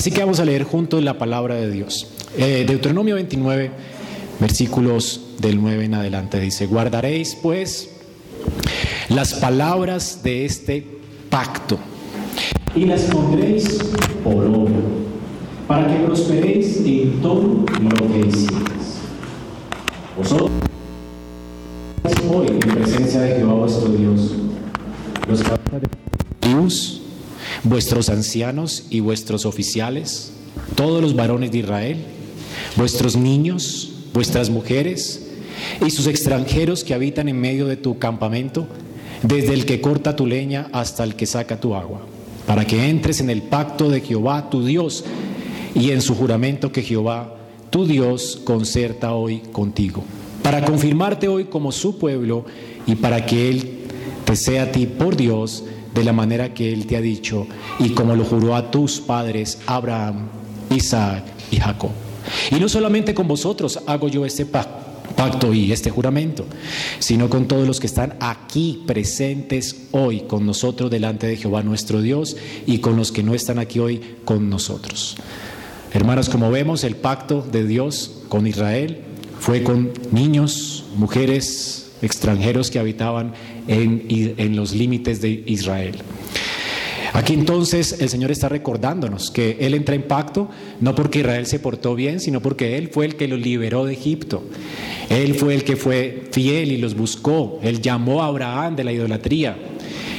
Así que vamos a leer juntos la palabra de Dios. Eh, Deuteronomio 29, versículos del 9 en adelante, dice, guardaréis pues las palabras de este pacto y las pondréis por obra, para que prosperéis en todo lo que hicieres. Vosotros hoy en presencia de Jehová vuestro Dios, los Dios, vuestros ancianos y vuestros oficiales, todos los varones de Israel, vuestros niños, vuestras mujeres y sus extranjeros que habitan en medio de tu campamento, desde el que corta tu leña hasta el que saca tu agua, para que entres en el pacto de Jehová tu Dios y en su juramento que Jehová tu Dios concerta hoy contigo, para confirmarte hoy como su pueblo y para que Él te sea a ti por Dios de la manera que Él te ha dicho y como lo juró a tus padres Abraham, Isaac y Jacob. Y no solamente con vosotros hago yo este pacto y este juramento, sino con todos los que están aquí presentes hoy con nosotros delante de Jehová nuestro Dios y con los que no están aquí hoy con nosotros. Hermanos, como vemos, el pacto de Dios con Israel fue con niños, mujeres, extranjeros que habitaban en, los límites de Israel. Aquí entonces el Señor está recordándonos que Él entra en pacto no porque Israel se portó bien, sino porque Él fue el que los liberó de Egipto. Él fue el que fue fiel y los buscó. Él llamó a Abraham de la idolatría.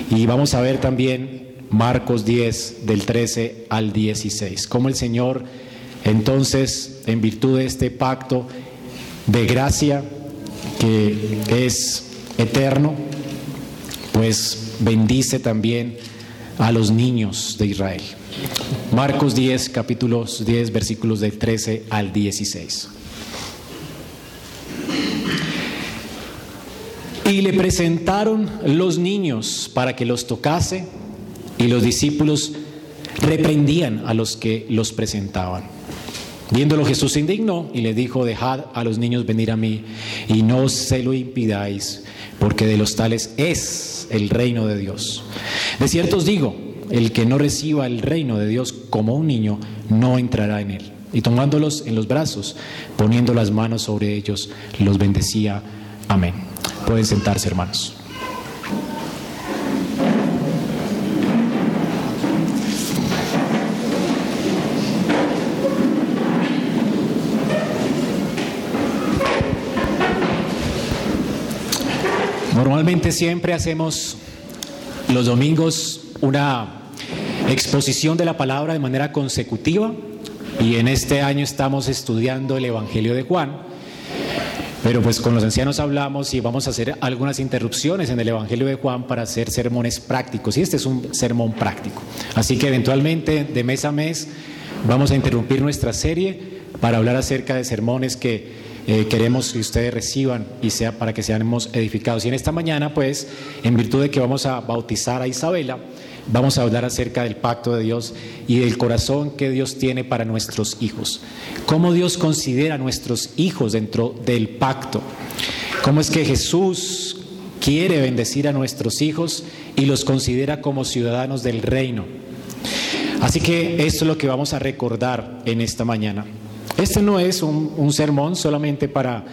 Y vamos a ver también Marcos 10 del 13 al 16, cómo el Señor entonces, en virtud de este pacto de gracia que es eterno, pues bendice también a los niños de Israel. Marcos 10, capítulos 10, versículos del 13 al 16. Y le presentaron los niños para que los tocase y los discípulos reprendían a los que los presentaban. Viéndolo Jesús se indignó y le dijo, dejad a los niños venir a mí y no se lo impidáis, porque de los tales es el reino de Dios. De cierto os digo, el que no reciba el reino de Dios como un niño, no entrará en él. Y tomándolos en los brazos, poniendo las manos sobre ellos, los bendecía. Amén. Pueden sentarse, hermanos. Normalmente siempre hacemos los domingos una exposición de la palabra de manera consecutiva y en este año estamos estudiando el Evangelio de Juan. Pero pues con los ancianos hablamos y vamos a hacer algunas interrupciones en el Evangelio de Juan para hacer sermones prácticos. Y este es un sermón práctico. Así que eventualmente de mes a mes vamos a interrumpir nuestra serie para hablar acerca de sermones que eh, queremos que ustedes reciban y sea para que seamos edificados. Y en esta mañana, pues, en virtud de que vamos a bautizar a Isabela, vamos a hablar acerca del pacto de Dios y del corazón que Dios tiene para nuestros hijos. Cómo Dios considera a nuestros hijos dentro del pacto. Cómo es que Jesús quiere bendecir a nuestros hijos y los considera como ciudadanos del reino. Así que esto es lo que vamos a recordar en esta mañana. Este no es un, sermón solamente para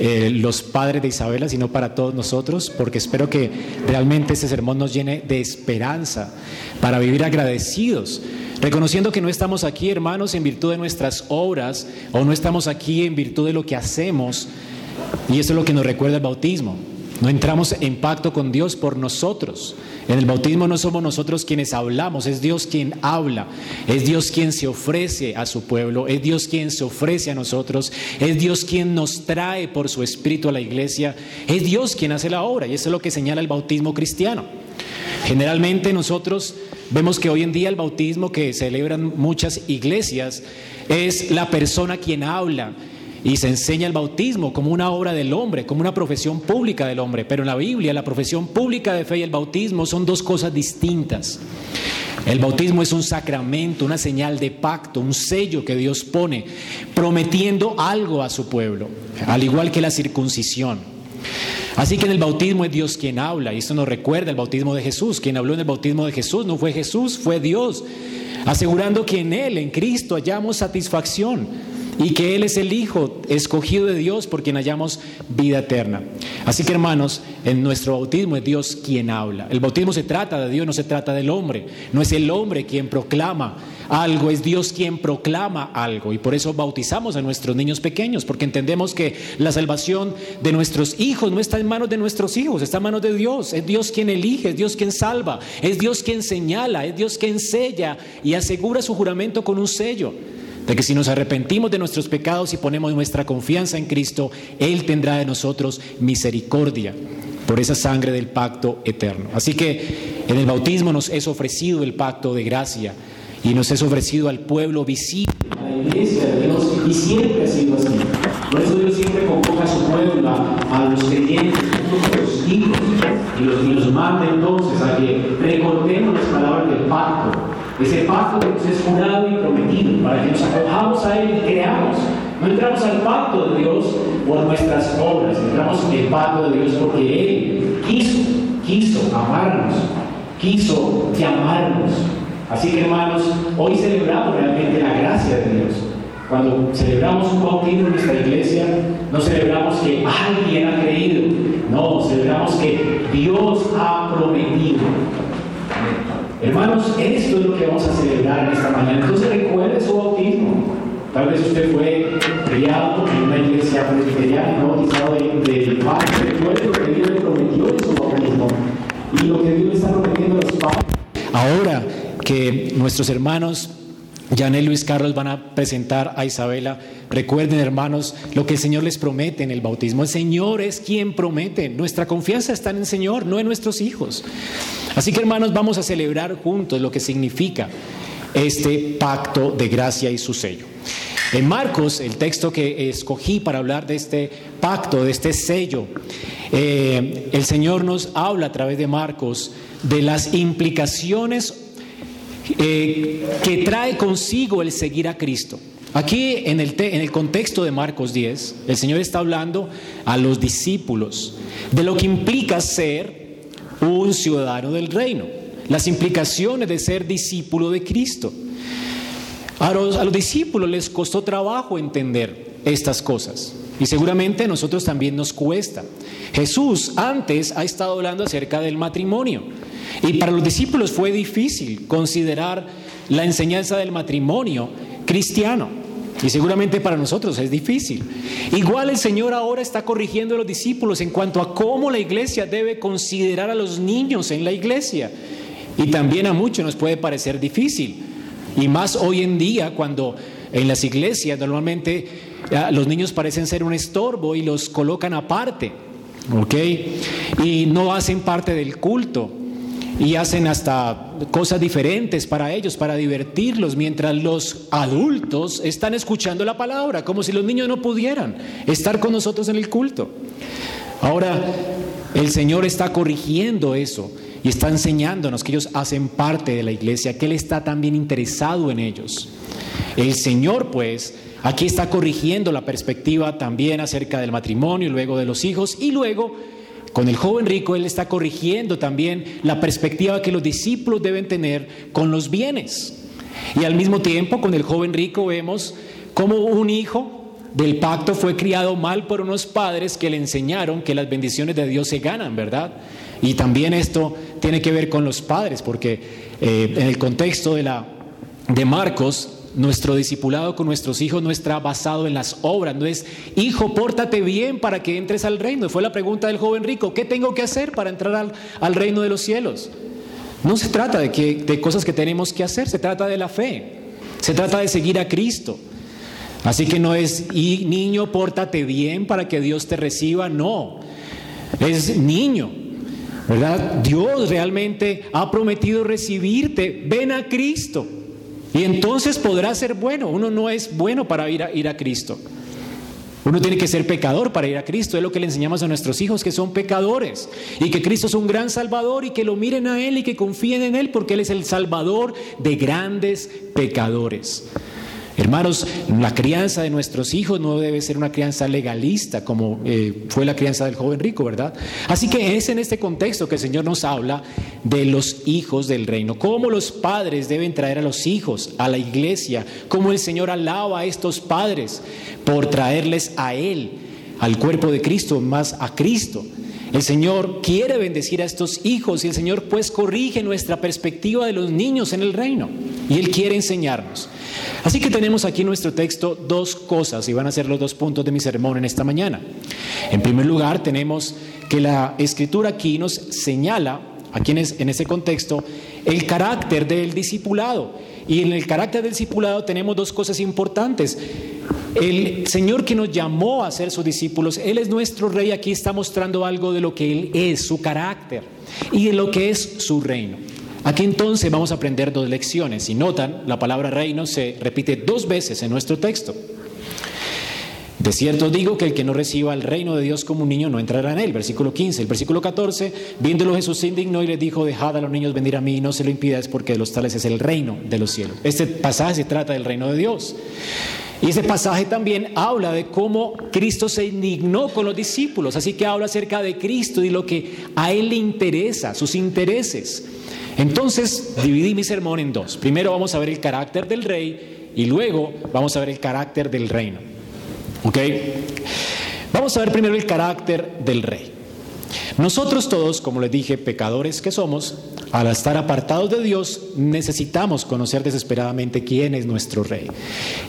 eh, los padres de Isabela, sino para todos nosotros, porque espero que realmente este sermón nos llene de esperanza para vivir agradecidos, reconociendo que no estamos aquí, hermanos, en virtud de nuestras obras, o no estamos aquí en virtud de lo que hacemos, y eso es lo que nos recuerda el bautismo. No entramos en pacto con Dios por nosotros. En el bautismo no somos nosotros quienes hablamos, es Dios quien habla, es Dios quien se ofrece a su pueblo, es Dios quien se ofrece a nosotros, es Dios quien nos trae por su espíritu a la iglesia, es Dios quien hace la obra y eso es lo que señala el bautismo cristiano. Generalmente nosotros vemos que hoy en día el bautismo que celebran muchas iglesias es la persona quien habla y se enseña el bautismo como una obra del hombre, como una profesión pública del hombre. Pero en la Biblia la profesión pública de fe y el bautismo son dos cosas distintas. El bautismo es un sacramento, una señal de pacto, un sello que Dios pone, prometiendo algo a su pueblo, al igual que la circuncisión. Así que en el bautismo es Dios quien habla, y esto nos recuerda el bautismo de Jesús. Quien habló en el bautismo de Jesús no fue Jesús, fue Dios asegurando que en Él, en Cristo, hallamos satisfacción y que Él es el Hijo escogido de Dios por quien hallamos vida eterna. Así que hermanos, en nuestro bautismo es Dios quien habla. El bautismo se trata de Dios, no se trata del hombre. No es el hombre quien proclama algo, es Dios quien proclama algo. Y por eso bautizamos a nuestros niños pequeños, porque entendemos que la salvación de nuestros hijos no está en manos de nuestros hijos, está en manos de Dios. Es Dios quien elige, es Dios quien salva, es Dios quien señala, es Dios quien sella y asegura su juramento con un sello de que si nos arrepentimos de nuestros pecados y ponemos nuestra confianza en Cristo, Él tendrá de nosotros misericordia por esa sangre del pacto eterno. Así que en el bautismo nos es ofrecido el pacto de gracia y nos es ofrecido al pueblo visible, la iglesia de Dios, y siempre ha sido así. Por eso Dios siempre convoca a su pueblo, a, los creyentes, a los hijos, y los, y los manda entonces a que recordemos las palabras del pacto ese pacto que nos es jurado y prometido, para que nos acojamos a Él y creamos. No entramos al pacto de Dios por nuestras obras, entramos en el pacto de Dios porque Él quiso, quiso amarnos, quiso llamarnos. Así que hermanos, hoy celebramos realmente la gracia de Dios. Cuando celebramos un bautismo en nuestra iglesia, no celebramos que alguien ha creído, no, celebramos que Dios ha prometido. Hermanos, esto es lo que vamos a celebrar en esta mañana. Entonces recuerde su bautismo. Tal vez usted fue criado en una iglesia presbiteriana, bautizado del Padre. Recuerde lo que Dios le prometió en su bautismo y lo que Dios le está prometiendo a los padres. Ahora que nuestros hermanos Janet Luis Carlos van a presentar a Isabela. Recuerden, hermanos, lo que el Señor les promete en el bautismo. El Señor es quien promete. Nuestra confianza está en el Señor, no en nuestros hijos. Así que, hermanos, vamos a celebrar juntos lo que significa este pacto de gracia y su sello. En Marcos, el texto que escogí para hablar de este pacto, de este sello, eh, el Señor nos habla a través de Marcos de las implicaciones eh, que trae consigo el seguir a Cristo. Aquí en el, en el contexto de Marcos 10, el Señor está hablando a los discípulos de lo que implica ser un ciudadano del reino, las implicaciones de ser discípulo de Cristo. A los, a los discípulos les costó trabajo entender estas cosas y seguramente a nosotros también nos cuesta. Jesús antes ha estado hablando acerca del matrimonio y para los discípulos fue difícil considerar la enseñanza del matrimonio cristiano. Y seguramente para nosotros es difícil. Igual el Señor ahora está corrigiendo a los discípulos en cuanto a cómo la iglesia debe considerar a los niños en la iglesia. Y también a muchos nos puede parecer difícil. Y más hoy en día cuando en las iglesias normalmente los niños parecen ser un estorbo y los colocan aparte. ¿Ok? Y no hacen parte del culto y hacen hasta cosas diferentes para ellos, para divertirlos, mientras los adultos están escuchando la palabra, como si los niños no pudieran estar con nosotros en el culto. Ahora, el Señor está corrigiendo eso y está enseñándonos que ellos hacen parte de la iglesia, que Él está también interesado en ellos. El Señor, pues, aquí está corrigiendo la perspectiva también acerca del matrimonio, luego de los hijos y luego con el joven rico, él está corrigiendo también la perspectiva que los discípulos deben tener con los bienes. Y al mismo tiempo, con el joven rico vemos cómo un hijo del pacto fue criado mal por unos padres que le enseñaron que las bendiciones de Dios se ganan, ¿verdad? Y también esto tiene que ver con los padres, porque eh, en el contexto de, la, de Marcos, nuestro discipulado con nuestros hijos no está basado en las obras, no es, hijo, pórtate bien para que entres al reino. Fue la pregunta del joven rico, ¿qué tengo que hacer para entrar al, reino de los cielos? No se trata de, que, de cosas que tenemos que hacer, se trata de la fe, se trata de seguir a Cristo. Así que no es, niño, pórtate bien para que Dios te reciba, no, es niño. ¿Verdad? Dios realmente ha prometido recibirte. Ven a Cristo. Y entonces podrá ser bueno. Uno no es bueno para ir a, ir a Cristo. Uno tiene que ser pecador para ir a Cristo. Es lo que le enseñamos a nuestros hijos, que son pecadores. Y que Cristo es un gran salvador y que lo miren a Él y que confíen en Él porque Él es el salvador de grandes pecadores. Hermanos, la crianza de nuestros hijos no debe ser una crianza legalista como eh, fue la crianza del joven rico, ¿verdad? Así que es en este contexto que el Señor nos habla de los hijos del reino, cómo los padres deben traer a los hijos a la iglesia, cómo el Señor alaba a estos padres por traerles a Él, al cuerpo de Cristo, más a Cristo. El Señor quiere bendecir a estos hijos y el Señor pues corrige nuestra perspectiva de los niños en el reino y Él quiere enseñarnos. Así que tenemos aquí en nuestro texto dos cosas y van a ser los dos puntos de mi sermón en esta mañana. En primer lugar tenemos que la escritura aquí nos señala, aquí en, ese contexto, el carácter del discipulado. Y en el carácter del discipulado tenemos dos cosas importantes. El Señor que nos llamó a ser sus discípulos, Él es nuestro rey, aquí está mostrando algo de lo que Él es, su carácter y de lo que es su reino. Aquí entonces vamos a aprender dos lecciones. Si notan, la palabra reino se repite dos veces en nuestro texto. De cierto digo que el que no reciba el reino de Dios como un niño no entrará en él. Versículo 15. El versículo 14. Viéndolo Jesús se indignó y le dijo, dejad a los niños venir a mí y no se lo impidáis porque de los tales es el reino de los cielos. Este pasaje trata del reino de Dios. Y ese pasaje también habla de cómo Cristo se indignó con los discípulos, así que habla acerca de Cristo y lo que a Él le interesa, sus intereses. Entonces dividí mi sermón en dos. Primero vamos a ver el carácter del rey y luego vamos a ver el carácter del reino. ¿Ok? Vamos a ver primero el carácter del rey. Nosotros todos, como les dije, pecadores que somos, al estar apartados de Dios, necesitamos conocer desesperadamente quién es nuestro Rey.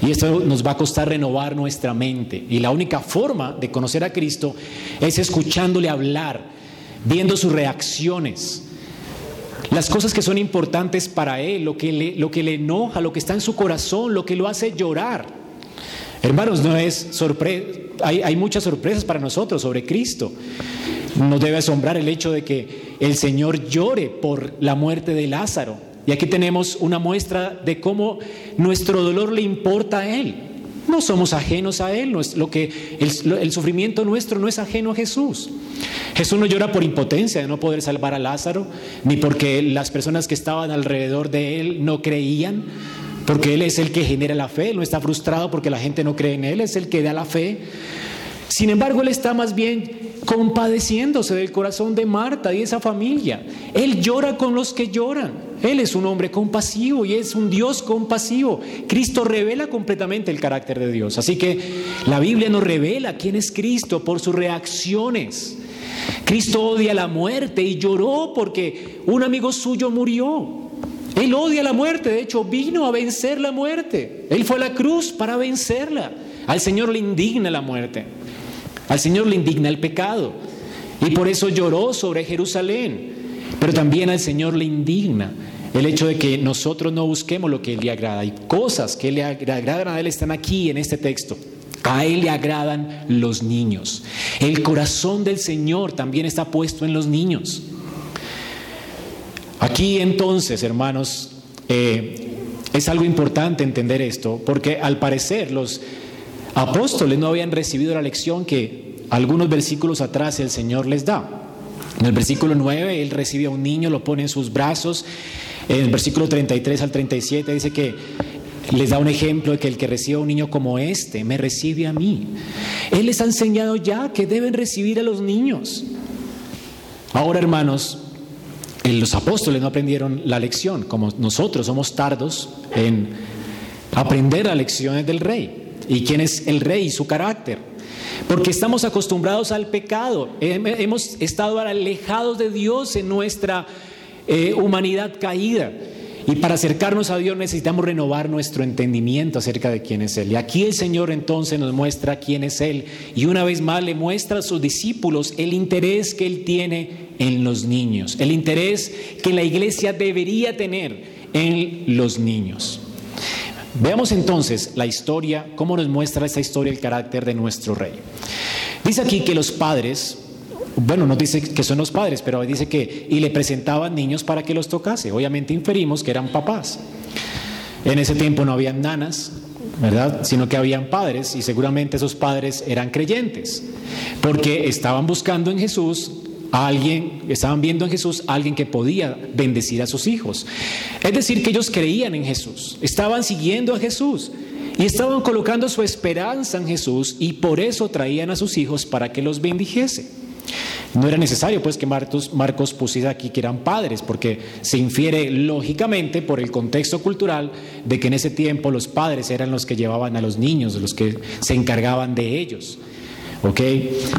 Y esto nos va a costar renovar nuestra mente. Y la única forma de conocer a Cristo es escuchándole hablar, viendo sus reacciones, las cosas que son importantes para Él, lo que le, lo que le enoja, lo que está en su corazón, lo que lo hace llorar. Hermanos, no es sorpresa, hay, hay muchas sorpresas para nosotros sobre Cristo. Nos debe asombrar el hecho de que el Señor llore por la muerte de Lázaro. Y aquí tenemos una muestra de cómo nuestro dolor le importa a Él. No somos ajenos a Él. Lo que, el, el, sufrimiento nuestro no es ajeno a Jesús. Jesús no llora por impotencia de no poder salvar a Lázaro, ni porque las personas que estaban alrededor de Él no creían, porque Él es el que genera la fe. No está frustrado porque la gente no cree en Él, es el que da la fe. Sin embargo, Él está más bien compadeciéndose del corazón de Marta y esa familia. Él llora con los que lloran. Él es un hombre compasivo y es un Dios compasivo. Cristo revela completamente el carácter de Dios. Así que la Biblia nos revela quién es Cristo por sus reacciones. Cristo odia la muerte y lloró porque un amigo suyo murió. Él odia la muerte, de hecho vino a vencer la muerte. Él fue a la cruz para vencerla. Al Señor le indigna la muerte. Al Señor le indigna el pecado y por eso lloró sobre Jerusalén. Pero también al Señor le indigna el hecho de que nosotros no busquemos lo que Él le agrada. Y cosas que le agradan a Él están aquí en este texto. A Él le agradan los niños. El corazón del Señor también está puesto en los niños. Aquí entonces, hermanos, eh, es algo importante entender esto, porque al parecer los apóstoles no habían recibido la lección que algunos versículos atrás el Señor les da. En el versículo 9, Él recibe a un niño, lo pone en sus brazos. En el versículo 33 al 37 dice que les da un ejemplo de que el que recibe a un niño como este me recibe a mí. Él les ha enseñado ya que deben recibir a los niños. Ahora, hermanos, los apóstoles no aprendieron la lección, como nosotros somos tardos en aprender las lecciones del rey y quién es el rey y su carácter. Porque estamos acostumbrados al pecado, hemos estado alejados de Dios en nuestra eh, humanidad caída. Y para acercarnos a Dios necesitamos renovar nuestro entendimiento acerca de quién es Él. Y aquí el Señor entonces nos muestra quién es Él. Y una vez más le muestra a sus discípulos el interés que Él tiene en los niños, el interés que la iglesia debería tener en los niños. Veamos entonces la historia, cómo nos muestra esta historia el carácter de nuestro rey. Dice aquí que los padres, bueno, no dice que son los padres, pero dice que, y le presentaban niños para que los tocase. Obviamente inferimos que eran papás. En ese tiempo no habían nanas, ¿verdad? Sino que habían padres y seguramente esos padres eran creyentes, porque estaban buscando en Jesús alguien, estaban viendo en Jesús a alguien que podía bendecir a sus hijos. Es decir, que ellos creían en Jesús, estaban siguiendo a Jesús. Y estaban colocando su esperanza en Jesús y por eso traían a sus hijos para que los bendijese. No era necesario pues que Marcos, pusiera aquí que eran padres, porque se infiere lógicamente por el contexto cultural de que en ese tiempo los padres eran los que llevaban a los niños, los que se encargaban de ellos.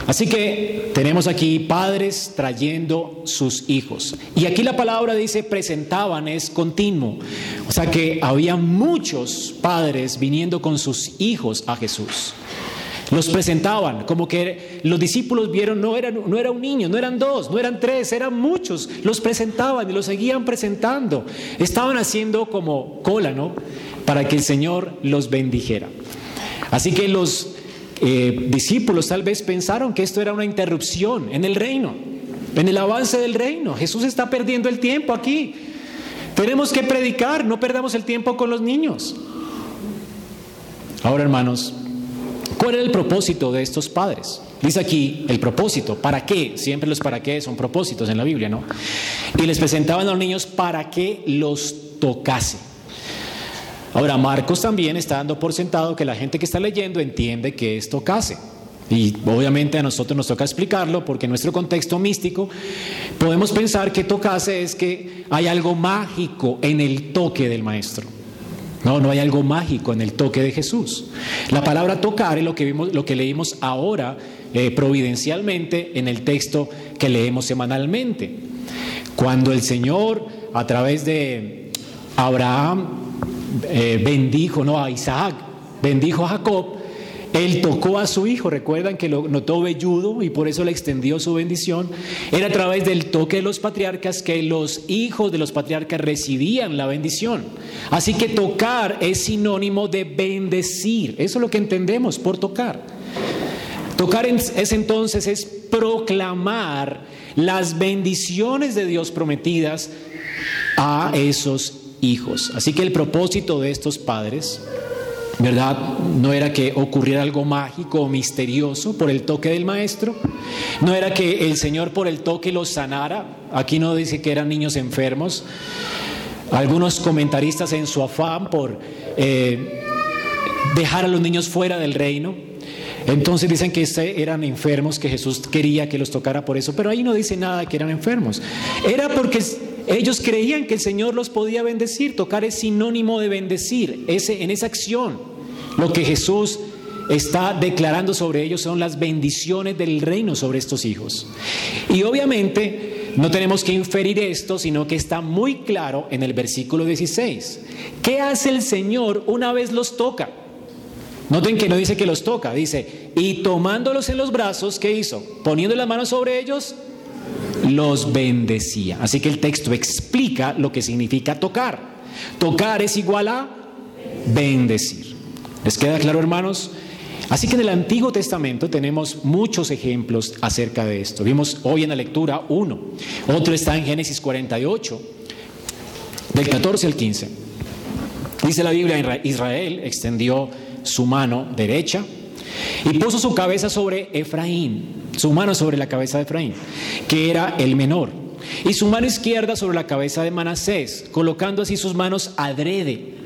Así que tenemos aquí padres trayendo sus hijos. Y aquí la palabra dice presentaban, es continuo. O sea que había muchos padres viniendo con sus hijos a Jesús. Los presentaban, como que los discípulos vieron, no era, no era un niño, no eran dos, no eran tres, eran muchos. Los presentaban y los seguían presentando. Estaban haciendo como cola, ¿no? Para que el Señor los bendijera. Así que los eh, discípulos tal vez pensaron que esto era una interrupción en el reino, en el avance del reino. Jesús está perdiendo el tiempo aquí. Tenemos que predicar, no perdamos el tiempo con los niños. Ahora, hermanos, ¿cuál era el propósito de estos padres? Dice aquí el propósito, ¿para qué? Siempre los para qué son propósitos en la Biblia, ¿no? Y les presentaban a los niños para que los tocase. Ahora, Marcos también está dando por sentado que la gente que está leyendo entiende que es tocase. Y obviamente a nosotros nos toca explicarlo porque en nuestro contexto místico podemos pensar que tocase es que hay algo mágico en el toque del maestro. No, no hay algo mágico en el toque de Jesús. La palabra tocar es lo que, vimos, lo que leímos ahora eh, providencialmente en el texto que leemos semanalmente. Cuando el Señor, a través de Abraham, eh, bendijo ¿no? a Isaac, bendijo a Jacob, él tocó a su hijo, recuerdan que lo notó velludo y por eso le extendió su bendición. Era a través del toque de los patriarcas que los hijos de los patriarcas recibían la bendición. Así que tocar es sinónimo de bendecir. Eso es lo que entendemos por tocar. Tocar es entonces es proclamar las bendiciones de Dios prometidas a esos hijos. Así que el propósito de estos padres, ¿verdad? No era que ocurriera algo mágico o misterioso por el toque del maestro, no era que el Señor por el toque los sanara, aquí no dice que eran niños enfermos, algunos comentaristas en su afán por eh, dejar a los niños fuera del reino, entonces dicen que eran enfermos, que Jesús quería que los tocara por eso, pero ahí no dice nada que eran enfermos. Era porque ellos creían que el Señor los podía bendecir. Tocar es sinónimo de bendecir. Ese, en esa acción, lo que Jesús está declarando sobre ellos son las bendiciones del reino sobre estos hijos. Y obviamente no tenemos que inferir esto, sino que está muy claro en el versículo 16. ¿Qué hace el Señor una vez los toca? Noten que no dice que los toca, dice, y tomándolos en los brazos, ¿qué hizo? Poniendo las manos sobre ellos, los bendecía. Así que el texto explica lo que significa tocar. Tocar es igual a bendecir. ¿Les queda claro, hermanos? Así que en el Antiguo Testamento tenemos muchos ejemplos acerca de esto. Vimos hoy en la lectura uno. Otro está en Génesis 48, del 14 al 15. Dice la Biblia, Israel extendió su mano derecha y puso su cabeza sobre Efraín su mano sobre la cabeza de Efraín, que era el menor, y su mano izquierda sobre la cabeza de Manasés, colocando así sus manos adrede,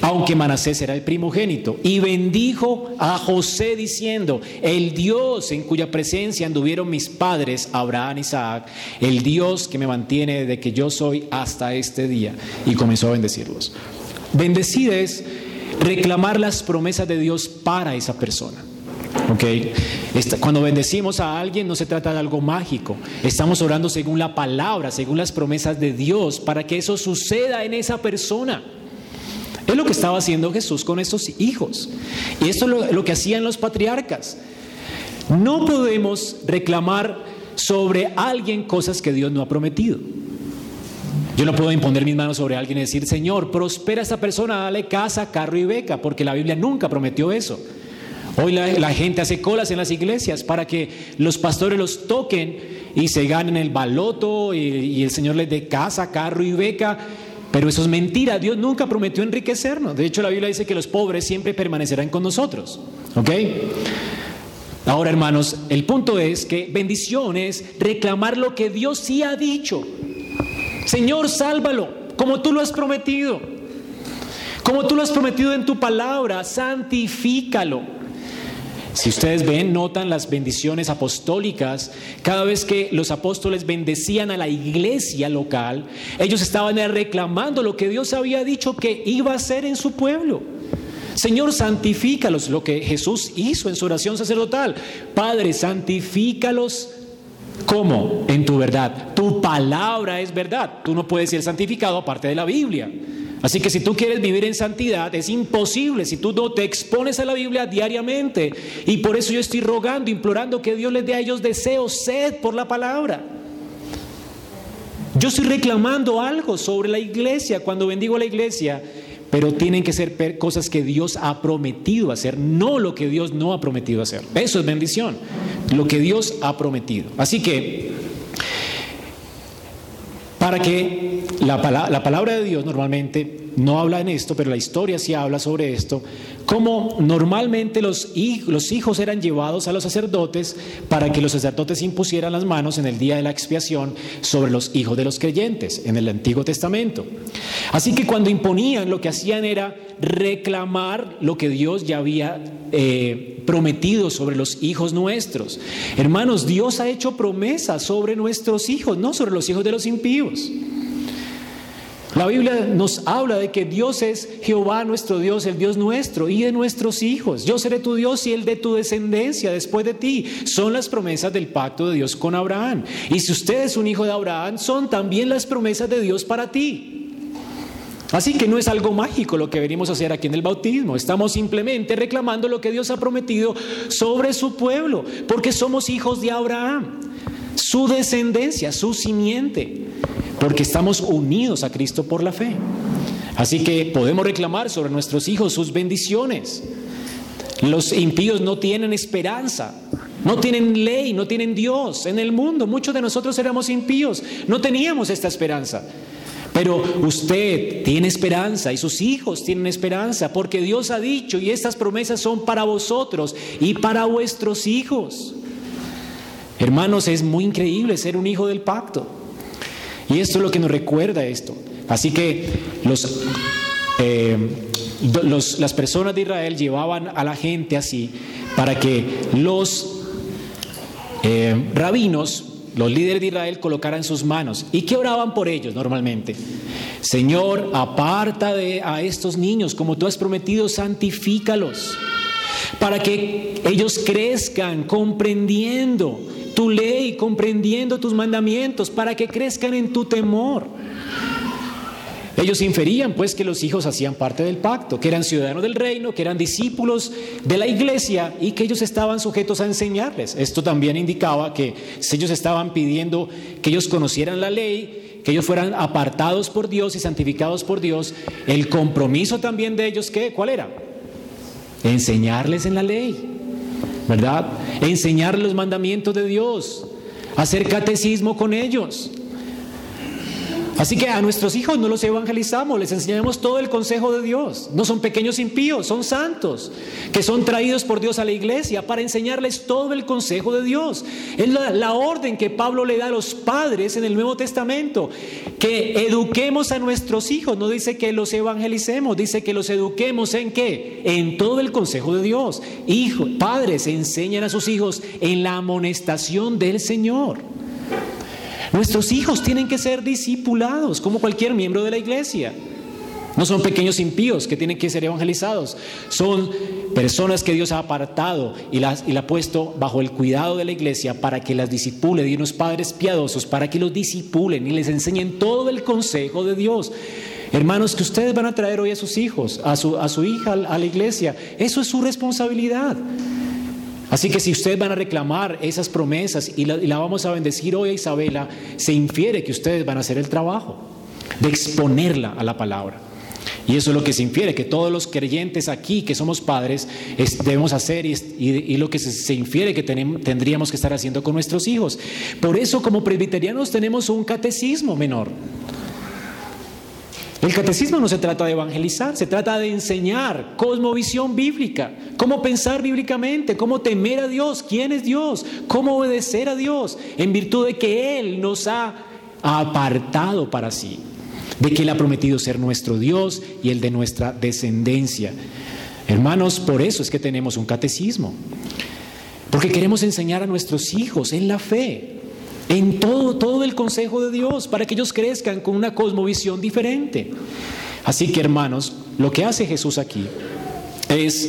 aunque Manasés era el primogénito, y bendijo a José diciendo, el Dios en cuya presencia anduvieron mis padres, Abraham y Isaac, el Dios que me mantiene desde que yo soy hasta este día, y comenzó a bendecirlos. Bendecir es reclamar las promesas de Dios para esa persona. Okay. Cuando bendecimos a alguien no se trata de algo mágico. Estamos orando según la palabra, según las promesas de Dios, para que eso suceda en esa persona. Es lo que estaba haciendo Jesús con estos hijos. Y esto es lo, lo que hacían los patriarcas. No podemos reclamar sobre alguien cosas que Dios no ha prometido. Yo no puedo imponer mis manos sobre alguien y decir, Señor, prospera a esta persona, dale casa, carro y beca, porque la Biblia nunca prometió eso. Hoy la, gente hace colas en las iglesias para que los pastores los toquen y se ganen el baloto y, el Señor les dé casa, carro y beca. Pero eso es mentira. Dios nunca prometió enriquecernos. De hecho, la Biblia dice que los pobres siempre permanecerán con nosotros. ¿Ok? Ahora, hermanos, el punto es que bendición es reclamar lo que Dios sí ha dicho. Señor, sálvalo, como tú lo has prometido. Como tú lo has prometido en tu palabra, santifícalo. Si ustedes ven, notan las bendiciones apostólicas, cada vez que los apóstoles bendecían a la iglesia local, ellos estaban reclamando lo que Dios había dicho que iba a hacer en su pueblo. Señor, santifícalos, lo que Jesús hizo en su oración sacerdotal. Padre, santifícalos. ¿Cómo? En tu verdad. Tu palabra es verdad. Tú no puedes ser santificado aparte de la Biblia. Así que si tú quieres vivir en santidad, es imposible si tú no te expones a la Biblia diariamente. Y por eso yo estoy rogando, implorando que Dios les dé a ellos deseo, sed por la palabra. Yo estoy reclamando algo sobre la iglesia cuando bendigo a la iglesia, pero tienen que ser cosas que Dios ha prometido hacer, no lo que Dios no ha prometido hacer. Eso es bendición, lo que Dios ha prometido. Así que para que la, la, palabra de Dios normalmente no habla en esto, pero la historia sí habla sobre esto, como normalmente los, los hijos eran llevados a los sacerdotes para que los sacerdotes impusieran las manos en el día de la expiación sobre los hijos de los creyentes en el Antiguo Testamento. Así que cuando imponían lo que hacían era reclamar lo que Dios ya había eh, prometido sobre los hijos nuestros. Hermanos, Dios ha hecho promesas sobre nuestros hijos, no sobre los hijos de los impíos. La Biblia nos habla de que Dios es Jehová nuestro Dios, el Dios nuestro y de nuestros hijos. Yo seré tu Dios y el de tu descendencia después de ti. Son las promesas del pacto de Dios con Abraham. Y si usted es un hijo de Abraham, son también las promesas de Dios para ti. Así que no es algo mágico lo que venimos a hacer aquí en el bautismo. Estamos simplemente reclamando lo que Dios ha prometido sobre su pueblo, porque somos hijos de Abraham, su descendencia, su simiente, porque estamos unidos a Cristo por la fe. Así que podemos reclamar sobre nuestros hijos sus bendiciones. Los impíos no tienen esperanza, no tienen ley, no tienen Dios en el mundo. Muchos de nosotros éramos impíos, no teníamos esta esperanza. Pero usted tiene esperanza y sus hijos tienen esperanza porque Dios ha dicho y estas promesas son para vosotros y para vuestros hijos. Hermanos, es muy increíble ser un hijo del pacto. Y esto es lo que nos recuerda esto. Así que los, eh, las personas de Israel llevaban a la gente así para que los eh, rabinos los líderes de Israel colocaran sus manos y que oraban por ellos normalmente. Señor, aparta de, a estos niños como tú has prometido, santifícalos para que ellos crezcan comprendiendo tu ley, comprendiendo tus mandamientos, para que crezcan en tu temor. Ellos inferían pues que los hijos hacían parte del pacto, que eran ciudadanos del reino, que eran discípulos de la iglesia y que ellos estaban sujetos a enseñarles. Esto también indicaba que si ellos estaban pidiendo que ellos conocieran la ley, que ellos fueran apartados por Dios y santificados por Dios, el compromiso también de ellos, ¿qué? ¿Cuál era? Enseñarles en la ley, ¿verdad? Enseñarles los mandamientos de Dios, hacer catecismo con ellos. Así que a nuestros hijos no los evangelizamos, les enseñamos todo el consejo de Dios. No son pequeños impíos, son santos, que son traídos por Dios a la iglesia para enseñarles todo el consejo de Dios. Es la, orden que Pablo le da a los padres en el Nuevo Testamento, que eduquemos a nuestros hijos. No dice que los evangelicemos, dice que los eduquemos en qué? En todo el consejo de Dios. Hijos, padres, enseñan a sus hijos en la amonestación del Señor. Nuestros hijos tienen que ser discipulados como cualquier miembro de la iglesia. No son pequeños impíos que tienen que ser evangelizados. Son personas que Dios ha apartado y las y la ha puesto bajo el cuidado de la iglesia para que las disipule, de unos padres piadosos, para que los disipulen y les enseñen todo el consejo de Dios. Hermanos, que ustedes van a traer hoy a sus hijos, a su, a su hija a la iglesia, eso es su responsabilidad. Así que si ustedes van a reclamar esas promesas y la, vamos a bendecir hoy a Isabela, se infiere que ustedes van a hacer el trabajo de exponerla a la palabra. Y eso es lo que se infiere, que todos los creyentes aquí, que somos padres, debemos hacer y, lo que se, infiere que tendríamos que estar haciendo con nuestros hijos. Por eso como presbiterianos tenemos un catecismo menor. El catecismo no se trata de evangelizar, se trata de enseñar cosmovisión bíblica, cómo pensar bíblicamente, cómo temer a Dios, quién es Dios, cómo obedecer a Dios, en virtud de que Él nos ha apartado para sí. de que Él ha prometido ser nuestro Dios y el de nuestra descendencia. Hermanos, por eso es que tenemos un catecismo, porque queremos enseñar a nuestros hijos en la fe, en todo, todo el consejo de Dios, para que ellos crezcan con una cosmovisión diferente. Así que hermanos, lo que hace Jesús aquí es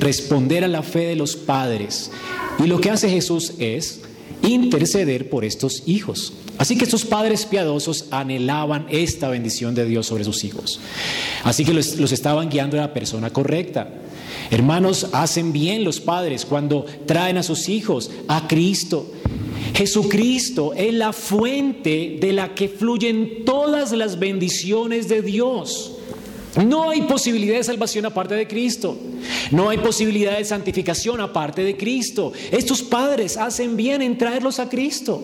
responder a la fe de los padres. Y lo que hace Jesús es interceder por estos hijos. Así que estos padres piadosos anhelaban esta bendición de Dios sobre sus hijos. Así que los, los, estaban guiando a la persona correcta. Hermanos, hacen bien los padres cuando traen a sus hijos a Cristo. Jesucristo es la fuente de la que fluyen todas las bendiciones de Dios. No hay posibilidad de salvación aparte de Cristo. No hay posibilidad de santificación aparte de Cristo. Estos padres hacen bien en traerlos a Cristo.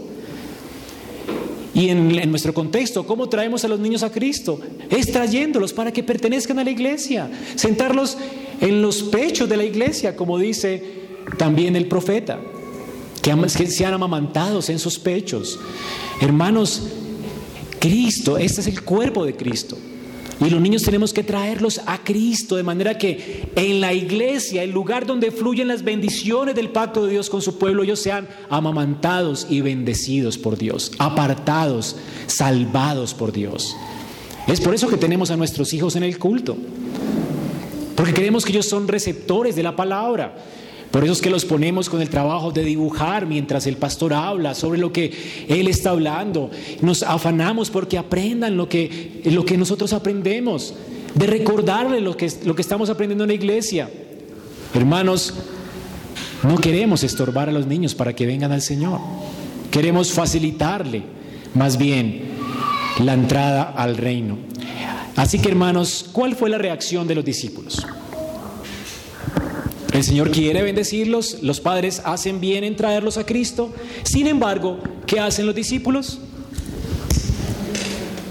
Y en, nuestro contexto, ¿cómo traemos a los niños a Cristo? Es trayéndolos para que pertenezcan a la iglesia, sentarlos en los pechos de la iglesia, como dice también el profeta, que, sean amamantados en sus pechos. Hermanos, Cristo, este es el cuerpo de Cristo. Y los niños tenemos que traerlos a Cristo, de manera que en la iglesia, el lugar donde fluyen las bendiciones del pacto de Dios con su pueblo, ellos sean amamantados y bendecidos por Dios, apartados, salvados por Dios. Es por eso que tenemos a nuestros hijos en el culto, porque creemos que ellos son receptores de la palabra. Por eso es que los ponemos con el trabajo de dibujar mientras el pastor habla sobre lo que él está hablando. Nos afanamos porque aprendan lo que, lo que nosotros aprendemos, de recordarle lo que, lo que estamos aprendiendo en la iglesia. Hermanos, no queremos estorbar a los niños para que vengan al Señor. Queremos facilitarle más bien la entrada al reino. Así que hermanos, ¿cuál fue la reacción de los discípulos? El Señor quiere bendecirlos, los padres hacen bien en traerlos a Cristo. Sin embargo, ¿qué hacen los discípulos?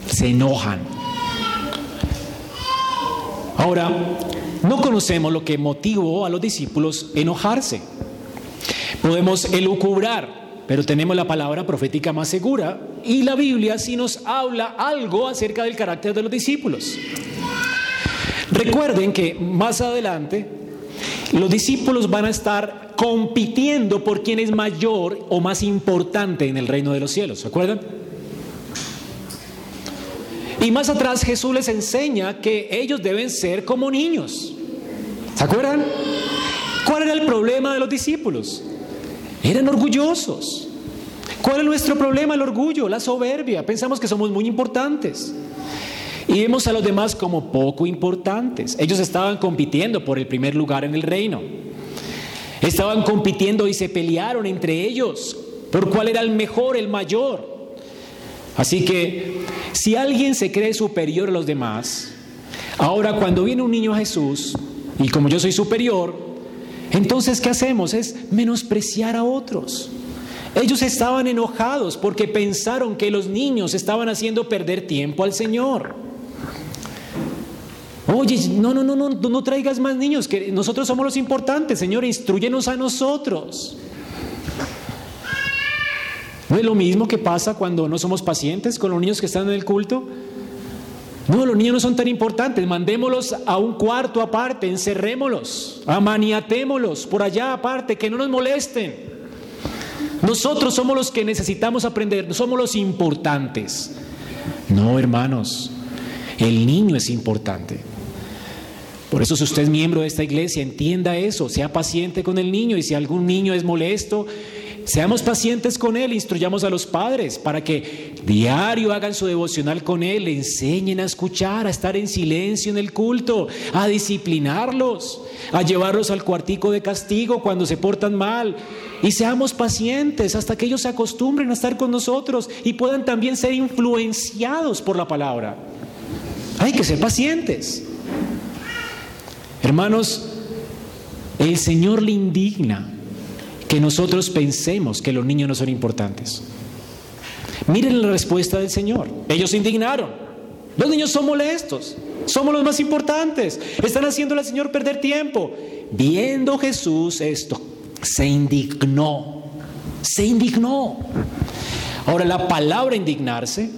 Se enojan. Ahora, no conocemos lo que motivó a los discípulos enojarse. Podemos elucubrar, pero tenemos la palabra profética más segura y la Biblia sí nos habla algo acerca del carácter de los discípulos. Recuerden que más adelante los discípulos van a estar compitiendo por quién es mayor o más importante en el reino de los cielos. ¿Se acuerdan? Y más atrás Jesús les enseña que ellos deben ser como niños. ¿Se acuerdan? ¿Cuál era el problema de los discípulos? Eran orgullosos. ¿Cuál es nuestro problema? El orgullo, la soberbia. Pensamos que somos muy importantes. Y vemos a los demás como poco importantes. Ellos estaban compitiendo por el primer lugar en el reino. Estaban compitiendo y se pelearon entre ellos por cuál era el mejor, el mayor. Así que si alguien se cree superior a los demás, ahora cuando viene un niño a Jesús, y como yo soy superior, entonces ¿qué hacemos? Es menospreciar a otros. Ellos estaban enojados porque pensaron que los niños estaban haciendo perder tiempo al Señor. Oye, no, no, no, no, no traigas más niños, que nosotros somos los importantes, Señor, instruyenos a nosotros. ¿No es lo mismo que pasa cuando no somos pacientes con los niños que están en el culto? No, los niños no son tan importantes, mandémoslos a un cuarto aparte, encerrémoslos, amaniatémoslos por allá aparte, que no nos molesten. Nosotros somos los que necesitamos aprender, somos los importantes. No, hermanos, el niño es importante. Por eso si usted es miembro de esta iglesia, entienda eso, sea paciente con el niño y si algún niño es molesto, seamos pacientes con él, instruyamos a los padres para que diario hagan su devocional con él, le enseñen a escuchar, a estar en silencio en el culto, a disciplinarlos, a llevarlos al cuartico de castigo cuando se portan mal. Y seamos pacientes hasta que ellos se acostumbren a estar con nosotros y puedan también ser influenciados por la palabra. Hay que ser pacientes. Hermanos, el Señor le indigna que nosotros pensemos que los niños no son importantes. Miren la respuesta del Señor. Ellos se indignaron. Los niños son molestos. Somos los más importantes. Están haciendo al Señor perder tiempo. Viendo Jesús esto, se indignó. Se indignó. Ahora la palabra indignarse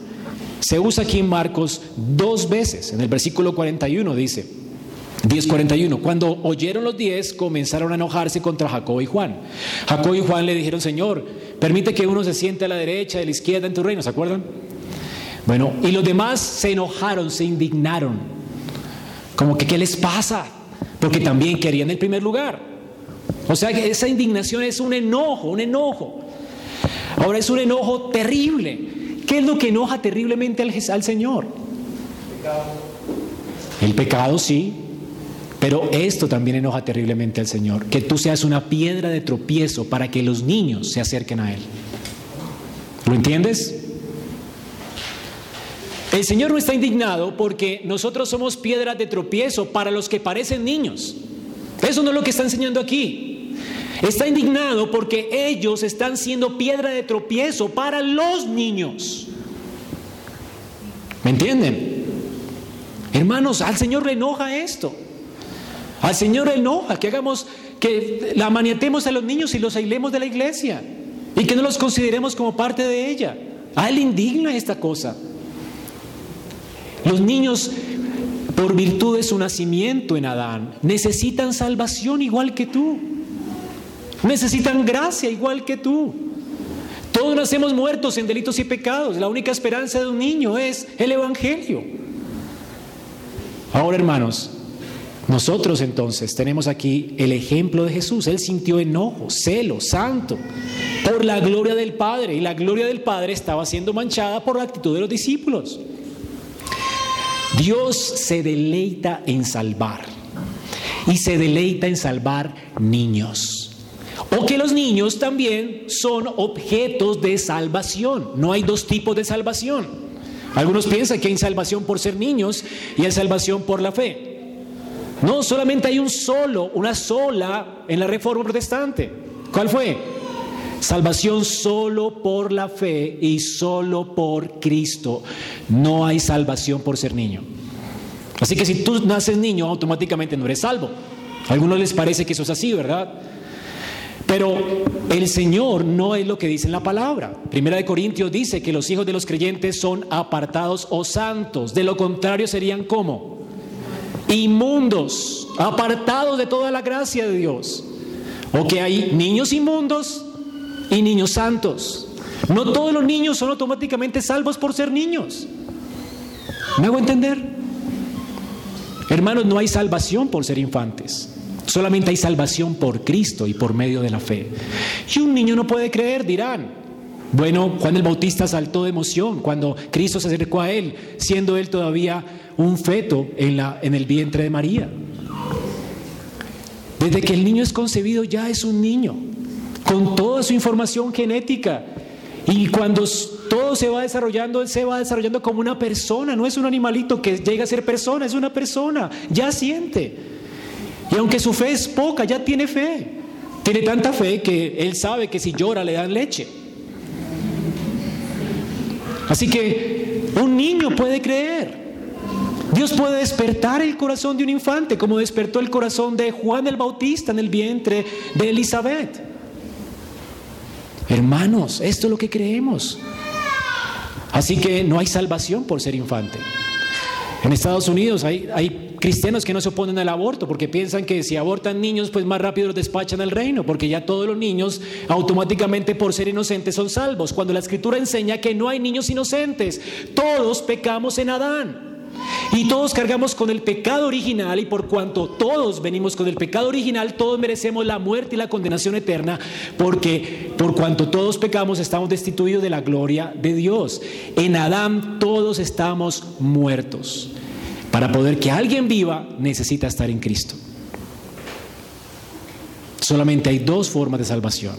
se usa aquí en Marcos dos veces. En el versículo 41 dice, 10:41, cuando oyeron los diez comenzaron a enojarse contra Jacob y Juan. Jacob y Juan le dijeron, Señor, permite que uno se siente a la derecha a la izquierda en tu reino, ¿se acuerdan? Bueno, y los demás se enojaron, se indignaron. Como que, ¿qué les pasa? Porque también querían el primer lugar. O sea que esa indignación es un enojo, un enojo. Ahora es un enojo terrible. ¿Qué es lo que enoja terriblemente al, Señor? El pecado, sí, pero esto también enoja terriblemente al Señor, que tú seas una piedra de tropiezo para que los niños se acerquen a Él. ¿Lo entiendes? El Señor no está indignado porque nosotros somos piedras de tropiezo para los que parecen niños. Eso no es lo que está enseñando aquí. Está indignado porque ellos están siendo piedra de tropiezo para los niños. ¿Me entienden? Hermanos, al Señor le enoja esto. Al Señor le enoja que hagamos, que la maniatemos a los niños y los aislemos de la iglesia y que no los consideremos como parte de ella. A Él indigna esta cosa. Los niños, por virtud de su nacimiento en Adán, necesitan salvación igual que tú. Necesitan gracia igual que tú. Todos nacemos muertos en delitos y pecados. La única esperanza de un niño es el Evangelio. Ahora, hermanos, nosotros entonces tenemos aquí el ejemplo de Jesús. Él sintió enojo, celo, santo, por la gloria del Padre. Y la gloria del Padre estaba siendo manchada por la actitud de los discípulos. Dios se deleita en salvar. Y se deleita en salvar niños. O que los niños también son objetos de salvación. No hay dos tipos de salvación. Algunos piensan que hay salvación por ser niños y hay salvación por la fe. No, solamente hay un solo, una sola en la reforma protestante. ¿Cuál fue? Salvación solo por la fe y solo por Cristo. No hay salvación por ser niño. Así que si tú naces niño, automáticamente no eres salvo. A algunos les parece que eso es así, ¿verdad? Pero el Señor no es lo que dice en la palabra. Primera de Corintios dice que los hijos de los creyentes son apartados o santos. De lo contrario serían como inmundos, apartados de toda la gracia de Dios. O que hay niños inmundos y niños santos. No todos los niños son automáticamente salvos por ser niños. ¿Me hago entender? Hermanos, no hay salvación por ser infantes. Solamente hay salvación por Cristo y por medio de la fe. Y un niño no puede creer, dirán. Bueno, Juan el Bautista saltó de emoción cuando Cristo se acercó a él, siendo él todavía un feto en, la, en el vientre de María. Desde que el niño es concebido ya es un niño, con toda su información genética. Y cuando todo se va desarrollando, él se va desarrollando como una persona, no es un animalito que llega a ser persona, es una persona, ya siente. Y aunque su fe es poca, ya tiene fe. Tiene tanta fe que él sabe que si llora le dan leche. Así que un niño puede creer. Dios puede despertar el corazón de un infante, como despertó el corazón de Juan el Bautista en el vientre de Elizabeth. Hermanos, esto es lo que creemos. Así que no hay salvación por ser infante. En Estados Unidos hay, hay, cristianos que no se oponen al aborto porque piensan que si abortan niños, pues más rápido los despachan al reino, porque ya todos los niños automáticamente por ser inocentes son salvos. Cuando la escritura enseña que no hay niños inocentes, todos pecamos en Adán. Y todos cargamos con el pecado original y por cuanto todos venimos con el pecado original, todos merecemos la muerte y la condenación eterna, porque por cuanto todos pecamos estamos destituidos de la gloria de Dios. En Adán todos estamos muertos. Para poder que alguien viva necesita estar en Cristo. Solamente hay dos formas de salvación.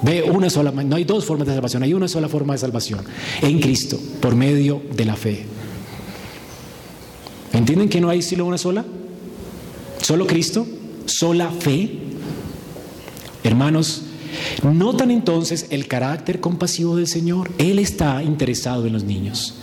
Ve una sola, no hay dos formas de salvación, hay una sola forma de salvación, en Cristo, por medio de la fe. ¿Entienden que no hay solo una sola? ¿Solo Cristo? ¿Sola fe? Hermanos, Notan entonces el carácter compasivo del Señor. Él está interesado en los niños.